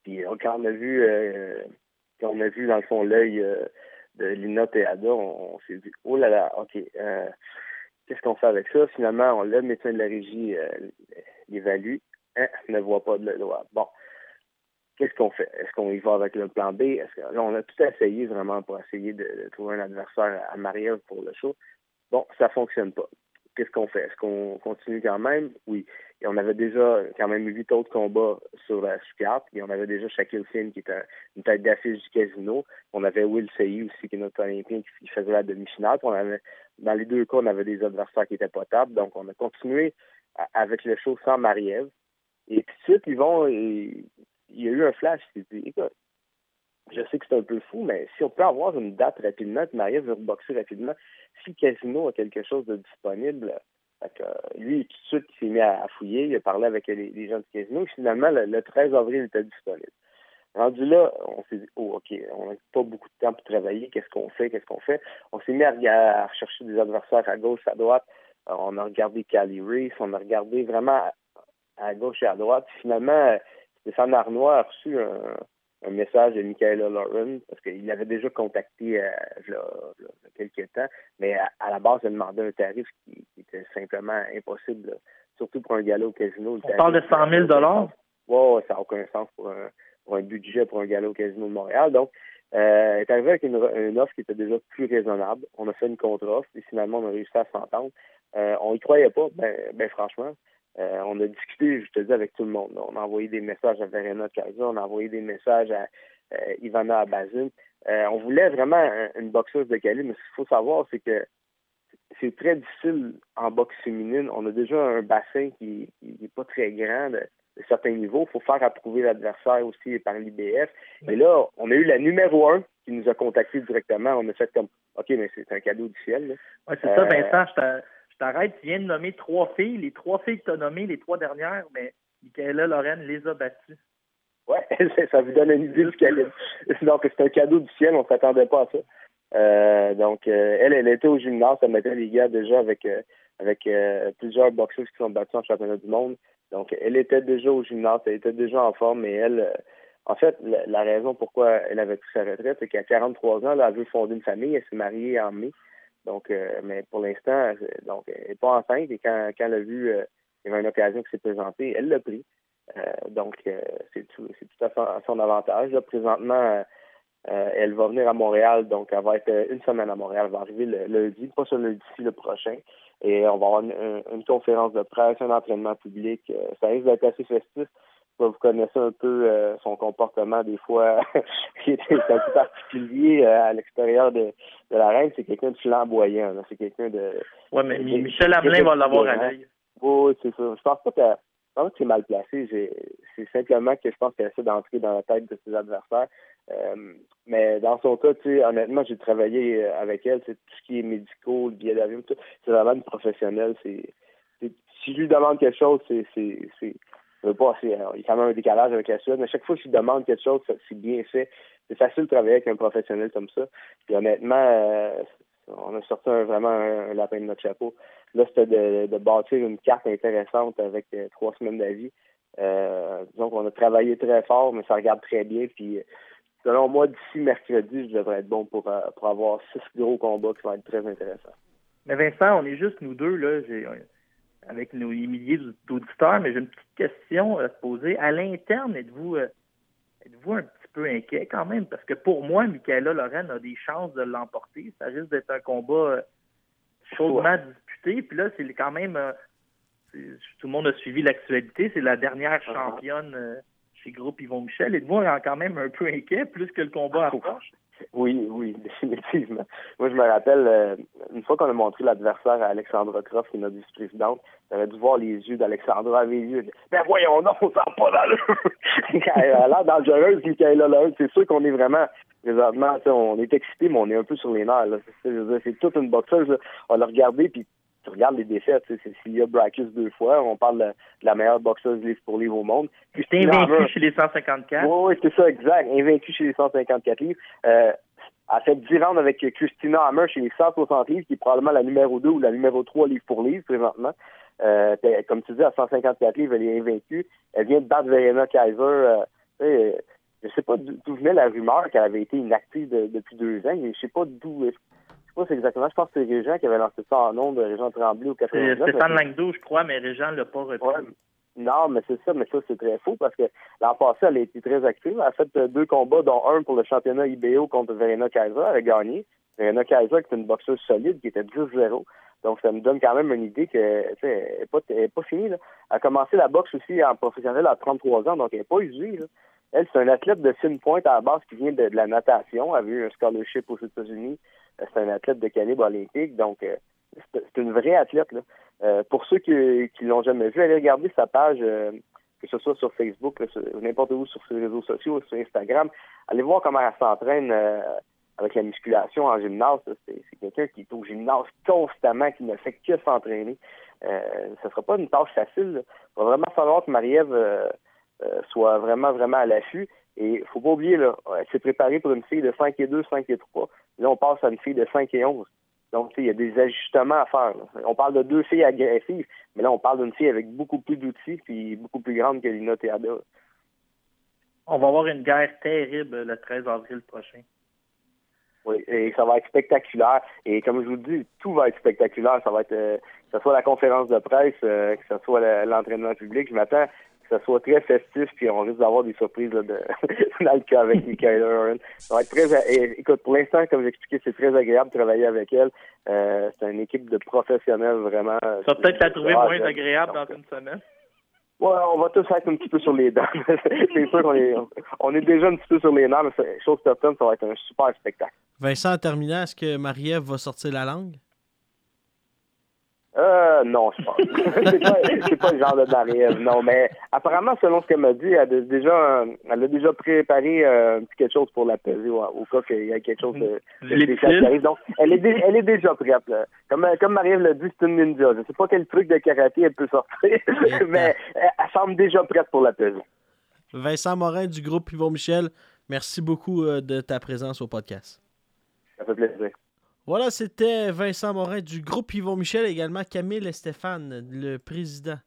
puis quand on a vu, euh, on a vu dans le fond l'œil euh, de Lina Teada, on, on s'est dit, oh là là, ok, euh, qu'est-ce qu'on fait avec ça? Finalement, on, le médecin de la régie euh, l'évalue, hein, ne voit pas de loi. Bon, qu'est-ce qu'on fait? Est-ce qu'on y va avec le plan B? Là, on a tout essayé vraiment pour essayer de, de trouver un adversaire à Marie pour le show. Bon, ça fonctionne pas. Qu'est-ce qu'on fait? Est-ce qu'on continue quand même? Oui. Et on avait déjà quand même huit autres combats sur la carte. Et on avait déjà Shaquille Finn qui était une tête d'affiche du casino. On avait Will Sey aussi, qui est notre Olympien, qui faisait la demi-finale. On avait, dans les deux cas, on avait des adversaires qui étaient potables. Donc, on a continué avec le show sans Marie-Ève. Et tout de suite, ils vont, et, il y a eu un flash. Il dit, écoute, je sais que c'est un peu fou, mais si on peut avoir une date rapidement, que Marie veut reboxer rapidement, si casino a quelque chose de disponible, que, lui, tout de suite, il s'est mis à, fouiller, il a parlé avec les, gens du casino, finalement, le, le, 13 avril, il était disponible. Rendu là, on s'est dit, oh, OK, on n'a pas beaucoup de temps pour travailler, qu'est-ce qu'on fait, qu'est-ce qu'on fait? On s'est mis à, à, rechercher des adversaires à gauche, à droite. Alors, on a regardé Cali Reese, on a regardé vraiment à, à gauche et à droite. Finalement, Stéphane Arnois a reçu un, un message de Michaela Lauren parce qu'il l'avait déjà contacté euh, il y a quelques temps, mais à, à, la base, il demandait un tarif qui, qui était simplement impossible, là. surtout pour un galop au casino. On parle de 100 000 dollars? Ouais, ça n'a aucun sens pour un, pour un budget pour un galop au casino de Montréal. Donc, euh, est arrivé avec une, une, offre qui était déjà plus raisonnable. On a fait une contre-offre et finalement, on a réussi à s'entendre. Euh, on y croyait pas, ben, ben franchement. Euh, on a discuté, je te dis, avec tout le monde. On a envoyé des messages à Verena Kaiser, on a envoyé des messages à euh, Ivana Abazin. Euh, on voulait vraiment un, une boxeuse de calibre, mais ce qu'il faut savoir, c'est que c'est très difficile en boxe féminine. On a déjà un bassin qui n'est pas très grand de, de certains niveaux. Il faut faire approuver l'adversaire aussi par l'IBF. Et là, on a eu la numéro un qui nous a contacté directement. On a fait comme OK, mais c'est un cadeau du ciel. Oui, c'est ça, Vincent. Je t'arrête, tu viens de nommer trois filles. Les trois filles que tu as nommées, les trois dernières, mais Michaela Lorraine les a battues. Oui, [LAUGHS] ça vous donne une idée du calibre. [LAUGHS] Donc, c'est un cadeau du ciel, on ne s'attendait pas à ça. Euh, donc, euh, elle, elle était au gymnase, elle mettait les gars déjà avec, euh, avec plusieurs boxeurs qui sont battus en championnat du monde. Donc, elle était déjà au gymnase, elle était déjà en forme, mais elle, en fait, la, raison pourquoi elle avait pris sa retraite, c'est qu'à 43 ans, elle vu fonder une famille, elle s'est mariée en mai. Donc, euh, mais pour l'instant, donc, elle n'est pas enceinte et quand, quand elle a vu euh, il y avait une occasion qui s'est présentée, elle l'a pris. donc, c'est tout, tout à son, avantage. présentement, elle va venir à Montréal, donc elle va être une semaine à Montréal. Elle va arriver le, lundi, pas ce lundi-ci, le prochain. Et on va avoir une, conférence de presse, un entraînement public. ça risque d'être assez festif vous connaissez un peu euh, son comportement des fois [LAUGHS] qui est un peu particulier euh, à l'extérieur de, de la reine. C'est quelqu'un de flamboyant. C'est quelqu'un de. Oui, mais Michel Hamelin va l'avoir à l'œil. Oui, c'est ça. Je pense pas que, je que c'est mal placé. C'est simplement que je pense qu'elle essaie d'entrer dans la tête de ses adversaires. Euh, mais dans son cas, tu sais, honnêtement, j'ai travaillé avec elle. C'est tout ce qui est médical, le billet d'avion, c'est vraiment une professionnelle. C'est si je lui demande quelque chose, c'est pas, il y a quand même un décalage avec la Suède, mais chaque fois que je demande quelque chose, c'est bien fait. C'est facile de travailler avec un professionnel comme ça. Puis honnêtement, euh, on a sorti vraiment un, lapin de notre chapeau. Là, c'était de, bâtir une carte intéressante avec euh, trois semaines d'avis. Euh, donc, on a travaillé très fort, mais ça regarde très bien. Puis, selon moi, d'ici mercredi, je devrais être bon pour, pour avoir six gros combats qui vont être très intéressants. Mais Vincent, on est juste nous deux. là avec nos milliers d'auditeurs, mais j'ai une petite question à se poser. À l'interne, êtes-vous euh, êtes-vous un petit peu inquiet quand même? Parce que pour moi, Michaela Lorraine a des chances de l'emporter. Ça risque d'être un combat euh, chaudement disputé. Puis là, c'est quand même euh, tout le monde a suivi l'actualité. C'est la dernière uh-huh. championne chez Groupe Yvon Michel. Êtes-vous quand même un peu inquiet plus que le combat approche? Oui, oui, [LAUGHS] définitivement. Moi, je me rappelle, euh, une fois qu'on a montré l'adversaire à Alexandra Croft, qui est notre vice-présidente, j'aurais dû voir les yeux d'Alexandra, les yeux. Ben voyons non, on sent pas dans [LAUGHS] le. Elle a l'air dangereuse, Michaela. C'est sûr qu'on est vraiment, présentement, on est excité, mais on est un peu sur les nerfs. C'est toute une boxeuse. On l'a regardé, puis tu regardes les défaites, c'est Celia Brackus deux fois, on parle de, la meilleure boxeuse livre pour livre au monde. Puis invaincu chez les 154. Oui, oui, c'est ça, exact. Invaincu chez les 154 livres. Euh, elle fait 10 rounds avec Christina Hammer chez les 160 livres, qui est probablement la numéro 2 ou la numéro 3 livre pour livre présentement. Euh, comme tu dis, à 154 livres, elle est invaincue. Elle vient de battre Verena Kaiser. Euh, je sais pas d'où venait la rumeur qu'elle avait été inactive depuis deux ans. Je sais pas d'où sais pas exactement. Je pense que c'est Régent qui avait lancé ça en nom de Régent Tremblay au 99. C'est Stéphane Langdo, je crois, mais Régent l'a pas repris. Non, mais c'est ça, mais ça, c'est très faux parce que l'an passé, elle a été très active. Elle a fait euh, deux combats, dont un pour le championnat IBO contre Verena Kaiser. Elle a gagné. Verena Kaiser, qui est une boxeuse solide, qui était 10-0. Donc, ça me donne quand même une idée qu'elle n'est pas, pas finie. Là. Elle a commencé la boxe aussi en professionnel à 33 ans, donc elle n'est pas usée. Elle, c'est un athlète de fine pointe à la base qui vient de, de la natation. Elle a eu un scholarship aux États-Unis c'est un athlète de calibre olympique, donc euh, c'est une vraie athlète. Euh, pour ceux qui ne l'ont jamais vu, allez regarder sa page, euh, que ce soit sur Facebook, n'importe où sur ses réseaux sociaux, sur Instagram. Allez voir comment elle s'entraîne avec la musculation en gymnase. C'est quelqu'un qui est au gymnase constamment, qui ne fait que s'entraîner. ce ne sera pas une tâche facile. Il va vraiment falloir que Marie-Ève soit vraiment, vraiment à l'affût. Et il faut pas oublier, là, elle s'est préparée pour une fille de 5 et 2, 5 et 3. Là, on passe à une fille de 5 et 11. Donc, il y a des ajustements à faire. On parle de deux filles agressives, mais là, on parle d'une fille avec beaucoup plus d'outils puis beaucoup plus grande que Lina Théada. On va avoir une guerre terrible le 13 avril prochain. Oui, et ça va être spectaculaire. Et comme je vous dis, tout va être spectaculaire. Ça va être, euh, que ce soit la conférence de presse, euh, que ce soit l'entraînement public. Je m'attends que ce soit très festif, puis on risque d'avoir des surprises là, de, [LAUGHS] dans le cas avec Michaela Oren. Ça va être très, écoute, pour l'instant, comme j'expliquais, c'est très agréable de travailler avec elle. Euh, c'est une équipe de professionnels vraiment. Ça va peut-être la trouver moins agréable dans une semaine. Ouais, on va tous être un petit peu sur les dents. [LAUGHS] c'est sûr qu'on est, on est déjà un petit peu sur les dents, mais chose certaine, ça va être un super spectacle. Vincent, en terminant, est-ce que Marie-Ève va sortir la langue? Euh, non, je pense. [LAUGHS] c'est pas, pas le genre de barrière, non. Mais apparemment, selon ce qu'elle m'a dit, elle a déjà, elle a déjà préparé euh, un petit quelque chose pour la peser au, cas qu'il y a quelque chose de, spécial qui arrive. Donc, elle est, elle est déjà prête. Là. Comme, comme Marie-Ève l'a dit, c'est une ninja. Je sais pas quel truc de karaté elle peut sortir, [LAUGHS] mais elle, semble déjà prête pour la peser. Vincent Morin du groupe Yvon Michel, merci beaucoup euh, de ta présence au podcast. Ça fait plaisir. Voilà, c'était Vincent Morin du groupe Yvon Michel, également Camille et Stéphane, le président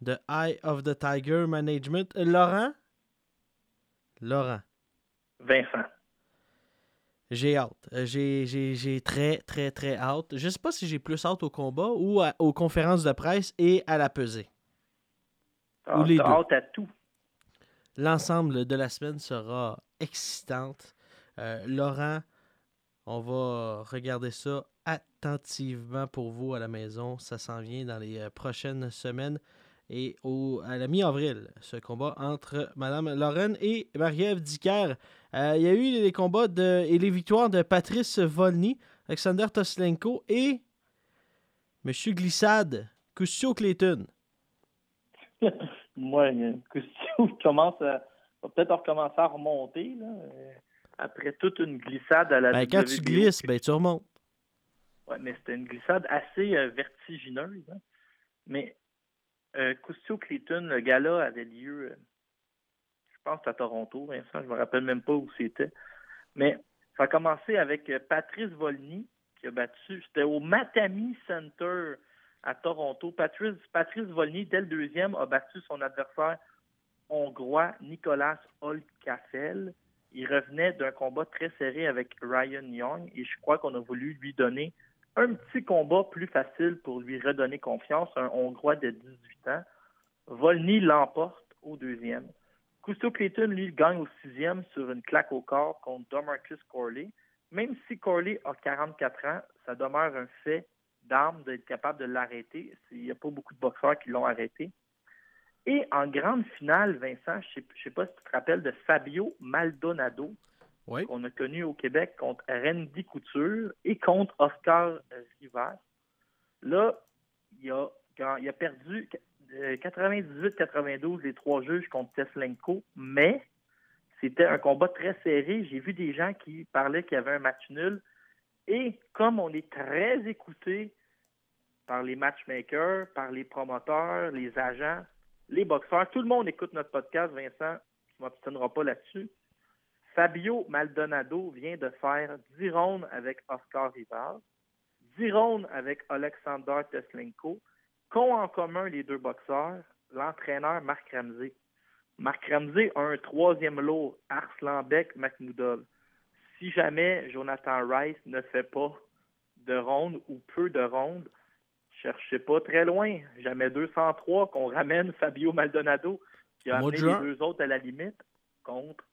de Eye of the Tiger Management. Euh, Laurent? Laurent. Vincent. J'ai hâte. Euh, j'ai très, très, très hâte. Je sais pas si j'ai plus hâte au combat ou aux conférences de presse et à la pesée. ou les deux. hâte à tout. l'ensemble de la semaine sera excitante. Euh, Laurent, on va regarder ça attentivement pour vous à la maison. Ça s'en vient dans les euh, prochaines semaines et à la mi-avril, ce combat entre Mme Lorraine et Marie-Ève Dicker. Euh, il y a eu les combats et les victoires de Patrice Volny, Alexander Toslenko et M. Glissade, Custio Clayton. [LAUGHS] Moi, Custio commence peut-être recommencer à remonter là, euh, après toute une glissade à la ben, Quand tu glisses, ben, tu remontes. Ouais, mais c'était une glissade assez euh, vertigineuse. Hein. Mais euh, Custio Clayton, le gala avait lieu, euh, je pense, à Toronto, Vincent, je me rappelle même pas où c'était. Mais ça a commencé avec euh, Patrice Volny, qui a battu, c'était au Matami Center à Toronto. Patrice, Patrice Volny, dès le deuxième, a battu son adversaire hongrois Nicolas Olkafel. Il revenait d'un combat très serré avec Ryan Young et je crois qu'on a voulu lui donner un petit combat plus facile pour lui redonner confiance, un Hongrois de 18 ans. Volny l'emporte au deuxième. Cousteau Clayton, lui, gagne au sixième sur une claque au corps contre Domarcus Corley. Même si Corley a 44 ans, ça demeure un fait d'arme d'être capable de l'arrêter. Il n'y a pas beaucoup de boxeurs qui l'ont arrêté. Et en grande finale, Vincent, je ne sais, pas si tu te rappelles de Fabio Maldonado, qu'on a connu au Québec contre Randy Couture et contre Oscar Rivas. Là, il a, il a perdu 98-92 les trois juges contre Teslenko, mais c'était un combat très serré. J'ai vu des gens qui parlaient qu'il y avait un match nul. Et comme on est très écouté par les matchmakers, par les promoteurs, les agents, les boxeurs, tout le monde écoute notre podcast, Vincent, tu ne m'obstineras pas là-dessus. Fabio Maldonado vient de faire 10 rondes avec Oscar Rivas, 10 rondes avec Alexander Teslenko, qu'ont en commun les deux boxeurs, l'entraîneur Marc Ramsey. Marc Ramsey a un troisième lot, Arslanbek Makhmoudov. Si jamais Jonathan Rice ne fait pas de rondes ou peu de rondes, cherchez pas très loin. Jamais 203 qu'on ramène Fabio Maldonado, qui a amené les deux autres à la limite, contre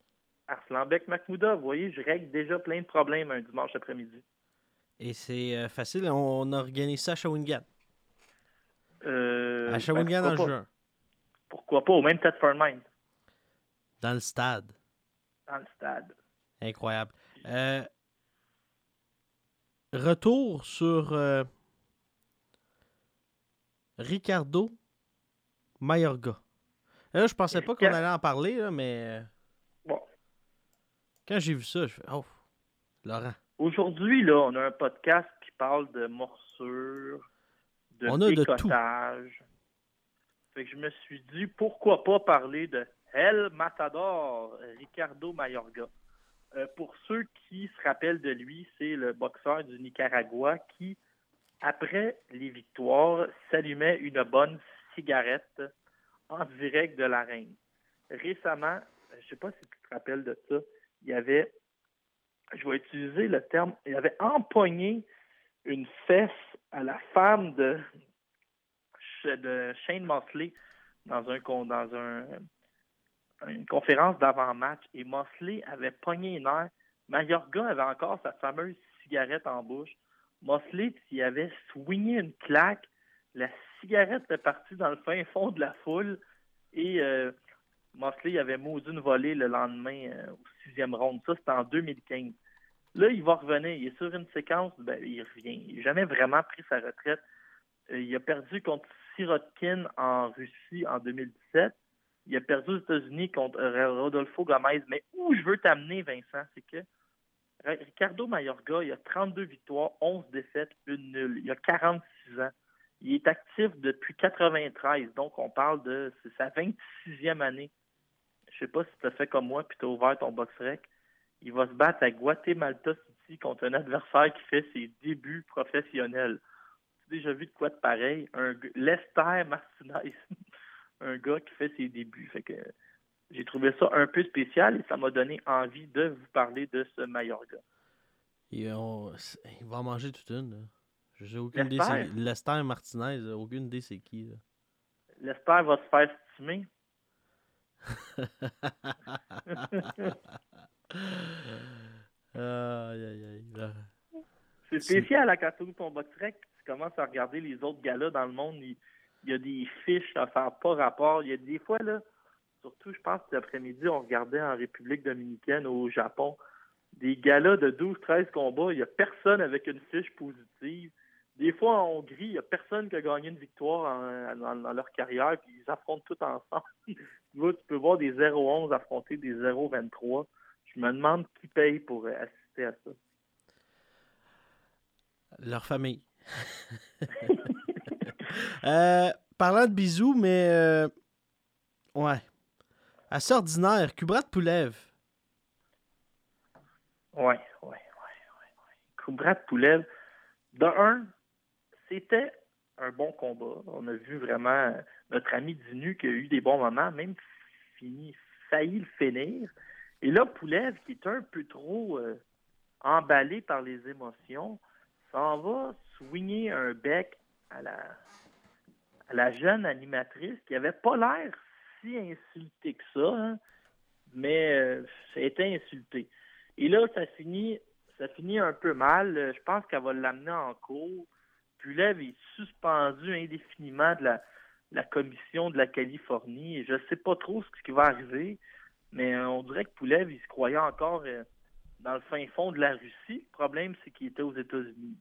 Arslanbek Makhmoudov. Vous voyez, je règle déjà plein de problèmes un dimanche après-midi. Et c'est euh, facile, on organise ça à Shawinigan. Euh, à Shawinigan ben, en juin. Pourquoi pas, au même Tetford Mind. Dans le stade. Dans le stade. Incroyable. Euh, retour sur euh, Ricardo Mayorga. Là, je pensais pas qu'on allait en parler, là, mais. Bon. Quand j'ai vu ça, je fais Oh, Laurent. Aujourd'hui, là, on a un podcast qui parle de morsures, de on a décotage. De tout. Fait que je me suis dit, pourquoi pas parler de El Matador, Ricardo Mayorga. Euh, pour ceux qui se rappellent de lui, c'est le boxeur du Nicaragua qui, après les victoires, s'allumait une bonne cigarette en direct de l'arène. Récemment, je ne sais pas si tu te rappelles de ça, il y avait, je vais utiliser le terme, il avait empoigné une fesse à la femme de, de Shane Mosley dans un dans un une conférence d'avant-match et Mosley avait pogné une air. Mayorga avait encore sa fameuse cigarette en bouche. Mosley, s'il avait swingé une claque, la cigarette est partie dans le fin fond de la foule et euh, Mosley avait maudit une volée le lendemain euh, au sixième round. Ça, c'était en 2015. Là, il va revenir. Il est sur une séquence, ben, il revient. Il n'a jamais vraiment pris sa retraite. Euh, il a perdu contre Sirotkin en Russie en 2017. Il a perdu aux États-Unis contre Rodolfo Gomez. Mais où je veux t'amener, Vincent, c'est que Ricardo Mayorga, il a 32 victoires, 11 défaites, une nulle. Il a 46 ans. Il est actif depuis 93, donc on parle de sa 26e année. Je sais pas si tu as fait comme moi puis tu as ouvert ton box rec. Il va se battre à Guatemala City contre un adversaire qui fait ses débuts professionnels. Tu as déjà vu de quoi de pareil? Un Lester Martinez, [LAUGHS] un gars qui fait ses débuts. Fait que j'ai trouvé ça un peu spécial et ça m'a donné envie de vous parler de ce Mayorga. Il, on... il va en manger toute une. J'ai aucune idée. Lester Martinez, aucune idée c'est qui. Là. Lester va se faire [LAUGHS] là. C'est spécial à quand tu ton tu commences à regarder les autres gars-là dans le monde. Il, il y a des fiches à faire pas rapport. Il y a des fois, là, surtout, je pense, cet après-midi, on regardait en République dominicaine, au Japon, des galas de 12-13 combats. Il y a personne avec une fiche positive. Des fois, en Hongrie, il n'y a personne qui a gagné une victoire dans, leur carrière, puis ils affrontent tout ensemble. [LAUGHS] tu, tu peux voir des 0-11 affronter des 0-23. Je me demande qui paye pour assister à ça. Leur famille. [LAUGHS] Euh, parlant de bisous, mais. euh, ouais. Assez ordinaire, Kubrat Poulev. Ouais, ouais, ouais, ouais. ouais. Kubrat Poulev, de un, c'était un bon combat. On a vu vraiment euh, notre ami Dinu qui a eu des bons moments, même fini, failli le finir. Et là, Poulev, qui est un peu trop euh, emballé par les émotions, s'en va swinger un bec à la, à la jeune animatrice qui avait pas l'air si insultée que ça, hein, mais euh, ça a été insulté. Et là, ça finit, ça finit un peu mal. Euh, Je pense qu'elle va l'amener en cours. Pulev est suspendu indéfiniment de la, commission de la Californie. Je ne sais pas trop ce qui va arriver, mais euh, on dirait que Poulev, il se croyait encore euh, dans le fin fond de la Russie. Le problème, c'est qu'il était aux États-Unis.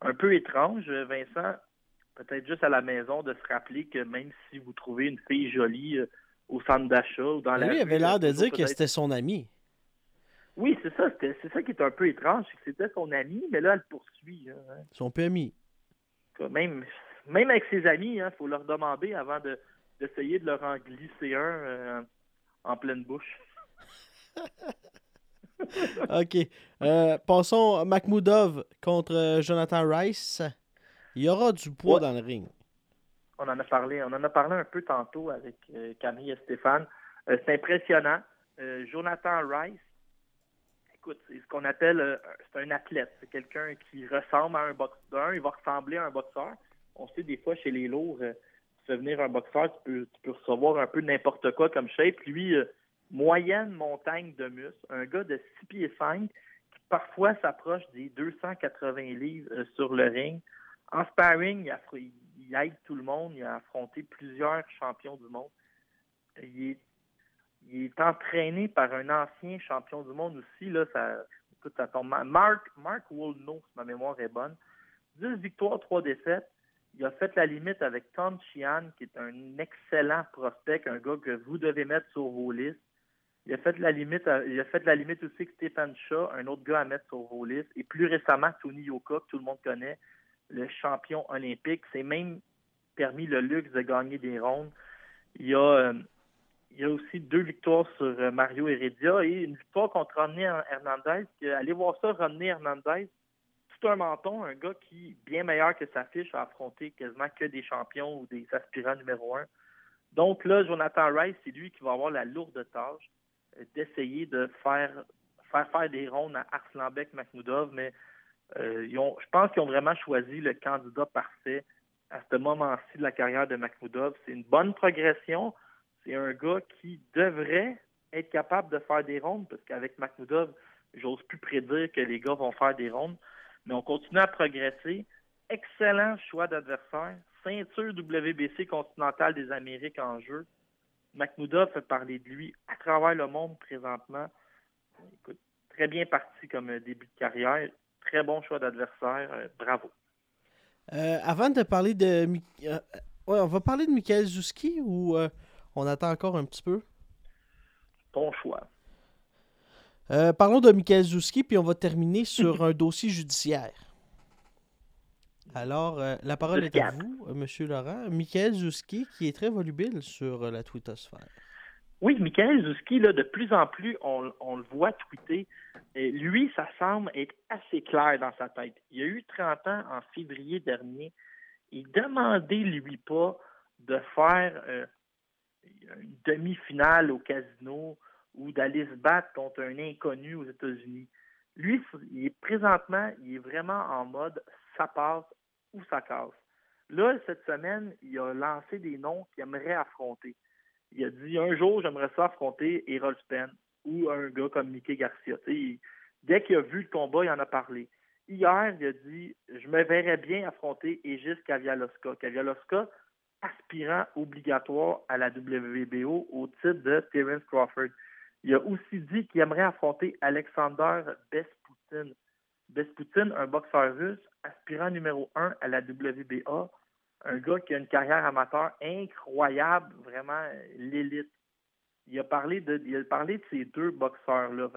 Un peu étrange, Vincent, peut-être juste à la maison, de se rappeler que même si vous trouvez une fille jolie euh, au centre d'achat ou dans la Lui rue, avait l'air de toujours dire que c'était son ami. oui, c'est ça. c'était- C'est ça qui est un peu étrange. c'est que C'était son ami, mais là, elle le poursuit. hein. Son. Que Même, même avec ses amis, il faut leur demander avant de- d'essayer de, leur en glisser un euh, en pleine bouche. [LAUGHS] [LAUGHS] OK. Euh, passons à Makhmoudov contre euh, Jonathan Rice. Il y aura du poids Ouais. dans le ring. On en a parlé, on en a parlé un peu tantôt avec euh, Camille et Stéphane. Euh, c'est impressionnant. Euh, Jonathan Rice, écoute, c'est ce qu'on appelle, c'est un athlète. C'est quelqu'un qui ressemble à un boxeur. Il va ressembler à un boxeur. On sait des fois chez les lourds, tu fais venir un boxeur, tu peux, tu peux recevoir un peu n'importe quoi comme shape. Lui, moyenne montagne de muscles, un gars de 6 pieds 5 qui parfois s'approche des 280 livres sur le ring. En sparring, il, aide tout le monde. Il a affronté plusieurs champions du monde. Il est, entraîné par un ancien champion du monde aussi. Là, ça, tombe. Mark, Mark Wolno, si ma mémoire est bonne. 10 victoires, 3 défaites. Il a fait la limite avec Tom Sheehan, qui est un excellent prospect, un gars que vous devez mettre sur vos listes. Il a fait la limite, il a fait la limite aussi avec Stephen Shaw, un autre gars à mettre sur vos listes. Et plus récemment, Tony Yoka, que tout le monde connaît, le champion olympique. C'est même permis le luxe de gagner des rondes. Il y a, euh, aussi deux victoires sur euh, Mario Heredia et une victoire contre Rodney Hernandez. Allez voir ça, Rodney Hernandez, tout un menton, un gars qui, bien meilleur que sa fiche, a affronté quasiment que des champions ou des aspirants numéro un. Donc là, Jonathan Rice, c'est lui qui va avoir la lourde tâche d'essayer de faire, faire faire des rondes à Arslanbek Makhmoudov, mais euh, je pense qu'ils ont vraiment choisi le candidat parfait à ce moment-ci de la carrière de Makhmoudov. C'est une bonne progression. C'est un gars qui devrait être capable de faire des rondes, parce qu'avec Makhmoudov, j'ose plus prédire que les gars vont faire des rondes, mais on continue à progresser. Excellent choix d'adversaire. Ceinture WBC continentale des Amériques en jeu. Makhmoudov fait parler de lui à travers le monde présentement. Écoute, très bien parti comme début de carrière. Très bon choix d'adversaire. Euh, bravo. Euh, avant de parler de. Euh, ouais, on va parler de Michael Zuski ou euh, on attend encore un petit peu? Ton choix. Parlons de Michael Zuski, puis on va terminer sur un [LAUGHS] dossier judiciaire. Alors, la parole est à vous, Monsieur Laurent. Michael Zuski, qui est très volubile sur la twittosphère. Oui, Michael Zuski, là, de plus en plus, on, le voit tweeter. Et lui, ça semble être assez clair dans sa tête. Il a eu 30 ans en février dernier. Il demandait, lui, pas de faire euh, une demi-finale au casino ou d'aller se battre contre un inconnu aux États-Unis. Lui, il est présentement, il est vraiment en mode ça passe ou ça casse. Là, cette semaine, il a lancé des noms qu'il aimerait affronter. Il a dit un jour, j'aimerais ça affronter Errol Spence ou un gars comme Mickey Garcia. dès qu'il a vu le combat, il en a parlé. Hier, il a dit Je me verrais bien affronter Egis Kavialoska. Kavialoska, aspirant obligatoire à la WBO au titre de Terence Crawford. Il a aussi dit qu'il aimerait affronter Alexander Bespoutine. Bespoutine, un boxeur russe, aspirant numéro un à la WBA, un gars qui a une carrière amateur incroyable, vraiment l'élite. Il a parlé de, il a parlé de ces deux boxeurs-là.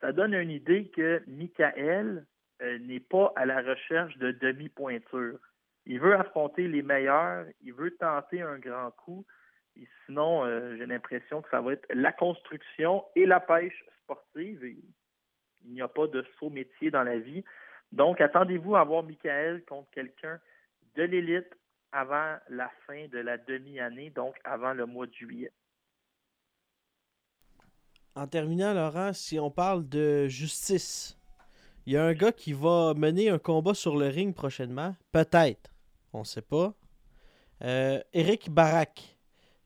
Ça donne une idée que Michael euh, n'est pas à la recherche de demi-pointure. Il veut affronter les meilleurs, il veut tenter un grand coup. Sinon, euh, j'ai l'impression que ça va être la construction et la pêche sportive. il n'y a pas de saut métier dans la vie. Donc, attendez-vous à voir Michael contre quelqu'un de l'élite avant la fin de la demi-année, donc avant le mois de juillet. En terminant, Laurent, si on parle de justice, il y a un gars qui va mener un combat sur le ring prochainement. Peut-être. On ne sait pas. Euh, Eric Barak,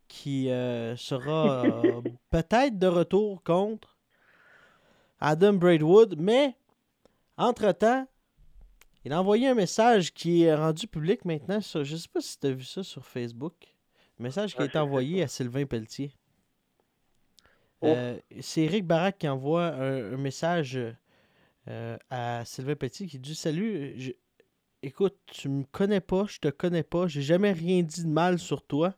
qui euh, sera euh, [LAUGHS] peut-être de retour contre Adam Braidwood, mais entre-temps, il a envoyé un message qui est rendu public maintenant. Sur, je ne sais pas si tu as vu ça sur Facebook. Un message qui a été envoyé à Sylvain Pelletier. Oh. c'est Eric Barak qui envoie un message euh, à Sylvain Petit qui dit Salut, écoute, tu me connais pas, je te connais pas, j'ai jamais rien dit de mal sur toi,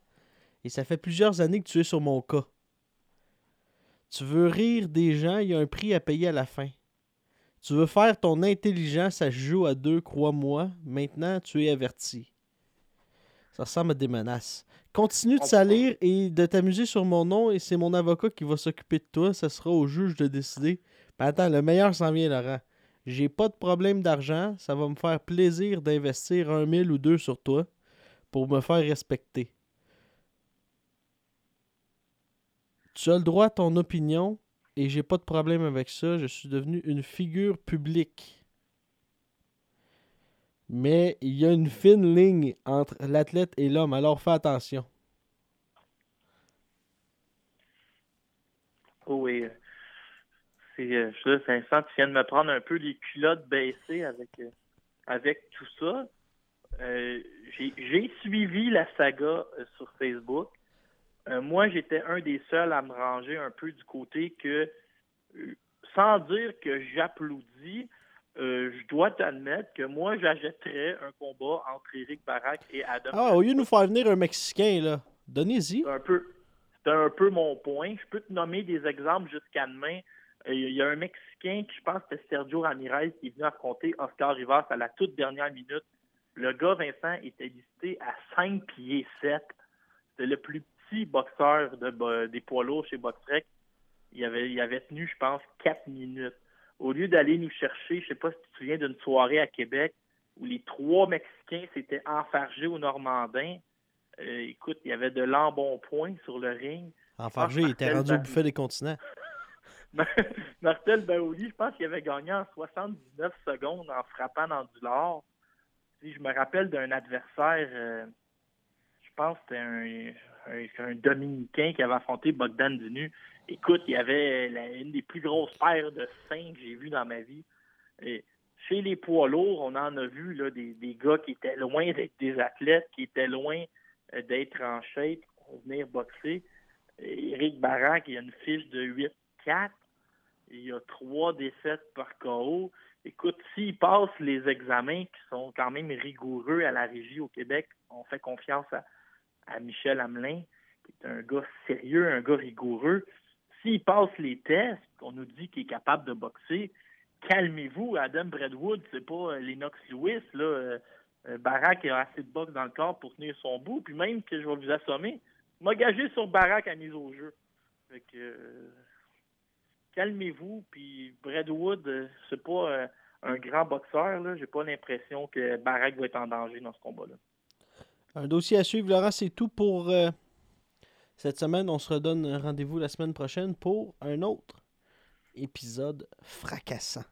et ça fait plusieurs années que tu es sur mon cas. Tu veux rire des gens, il y a un prix à payer à la fin. Tu veux faire ton intelligence, ça joue à deux, crois-moi. Maintenant, tu es averti. Ça ressemble à des menaces. Continue de salir et de t'amuser sur mon nom, et c'est mon avocat qui va s'occuper de toi. Ça sera au juge de décider attends, le meilleur s'en vient, Laurent. J'ai pas de problème d'argent. Ça va me faire plaisir d'investir un mille ou deux sur toi pour me faire respecter. Tu as le droit à ton opinion et j'ai pas de problème avec ça. Je suis devenu une figure publique. Mais il y a une fine ligne entre l'athlète et l'homme, alors fais attention. Oui, c'est euh, je Vincent, tu viens de me prendre un peu les culottes baissées avec, euh, avec tout ça. Euh, j'ai suivi la saga sur Facebook. Moi, j'étais un des seuls à me ranger un peu du côté que, sans dire que j'applaudis, je dois t'admettre que moi, j'achèterais un combat entre Eric Barak et Adam. Ah, au lieu de nous faire venir un Mexicain, là, donnez-y. Un peu. C'est un peu mon point. Je peux te nommer des exemples jusqu'à demain il y a un Mexicain qui, je pense, c'était Sergio Ramirez, qui est venu affronter Oscar Rivas à la toute dernière minute. Le gars, Vincent, était listé à 5 pieds 7. C'était le plus petit boxeur de, des poids lourds chez Boxrec. Il avait, il avait tenu, je pense, 4 minutes. Au lieu d'aller nous chercher, je sais pas si tu te souviens d'une soirée à Québec où les trois Mexicains s'étaient enfargés au Normandin. Euh, écoute, il y avait de l'embonpoint sur le ring. Enfargé, il était rendu au buffet des continents. [LAUGHS] Martel Baouli, je pense qu'il avait gagné en 79 secondes en frappant dans du lard. Si je me rappelle d'un adversaire, euh, je pense que c'était un, Dominicain qui avait affronté Bogdan Dinu. Écoute, il y avait une des plus grosses paires de seins que j'ai vues dans ma vie. Et chez les poids lourds, on en a vu là, des, gars qui étaient loin d'être des athlètes, qui étaient loin euh, d'être en shape pour venir boxer. Eric Barak, il a une fiche de 8-4 il a trois défaites par KO. Écoute, s'il passe les examens qui sont quand même rigoureux à la régie au Québec, on fait confiance à, Michel Hamelin, qui est un gars sérieux, un gars rigoureux. S'il passe les tests, on nous dit qu'il est capable de boxer, calmez-vous, Adam Bradwood, c'est pas euh, Lennox Lewis, là. Euh, euh, Barak a assez de boxe dans le corps pour tenir son bout, puis même que je vais vous assommer, m'a gagé sur Barak à mise au jeu. Fait que, calmez-vous. Puis Bradwood, c'est pas un grand boxeur. Là. J'ai pas l'impression que Barak va être en danger dans ce combat-là. Un dossier à suivre, Laurent, c'est tout pour euh, cette semaine. On se redonne rendez-vous la semaine prochaine pour un autre épisode fracassant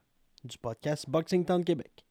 du podcast Boxing Town Québec.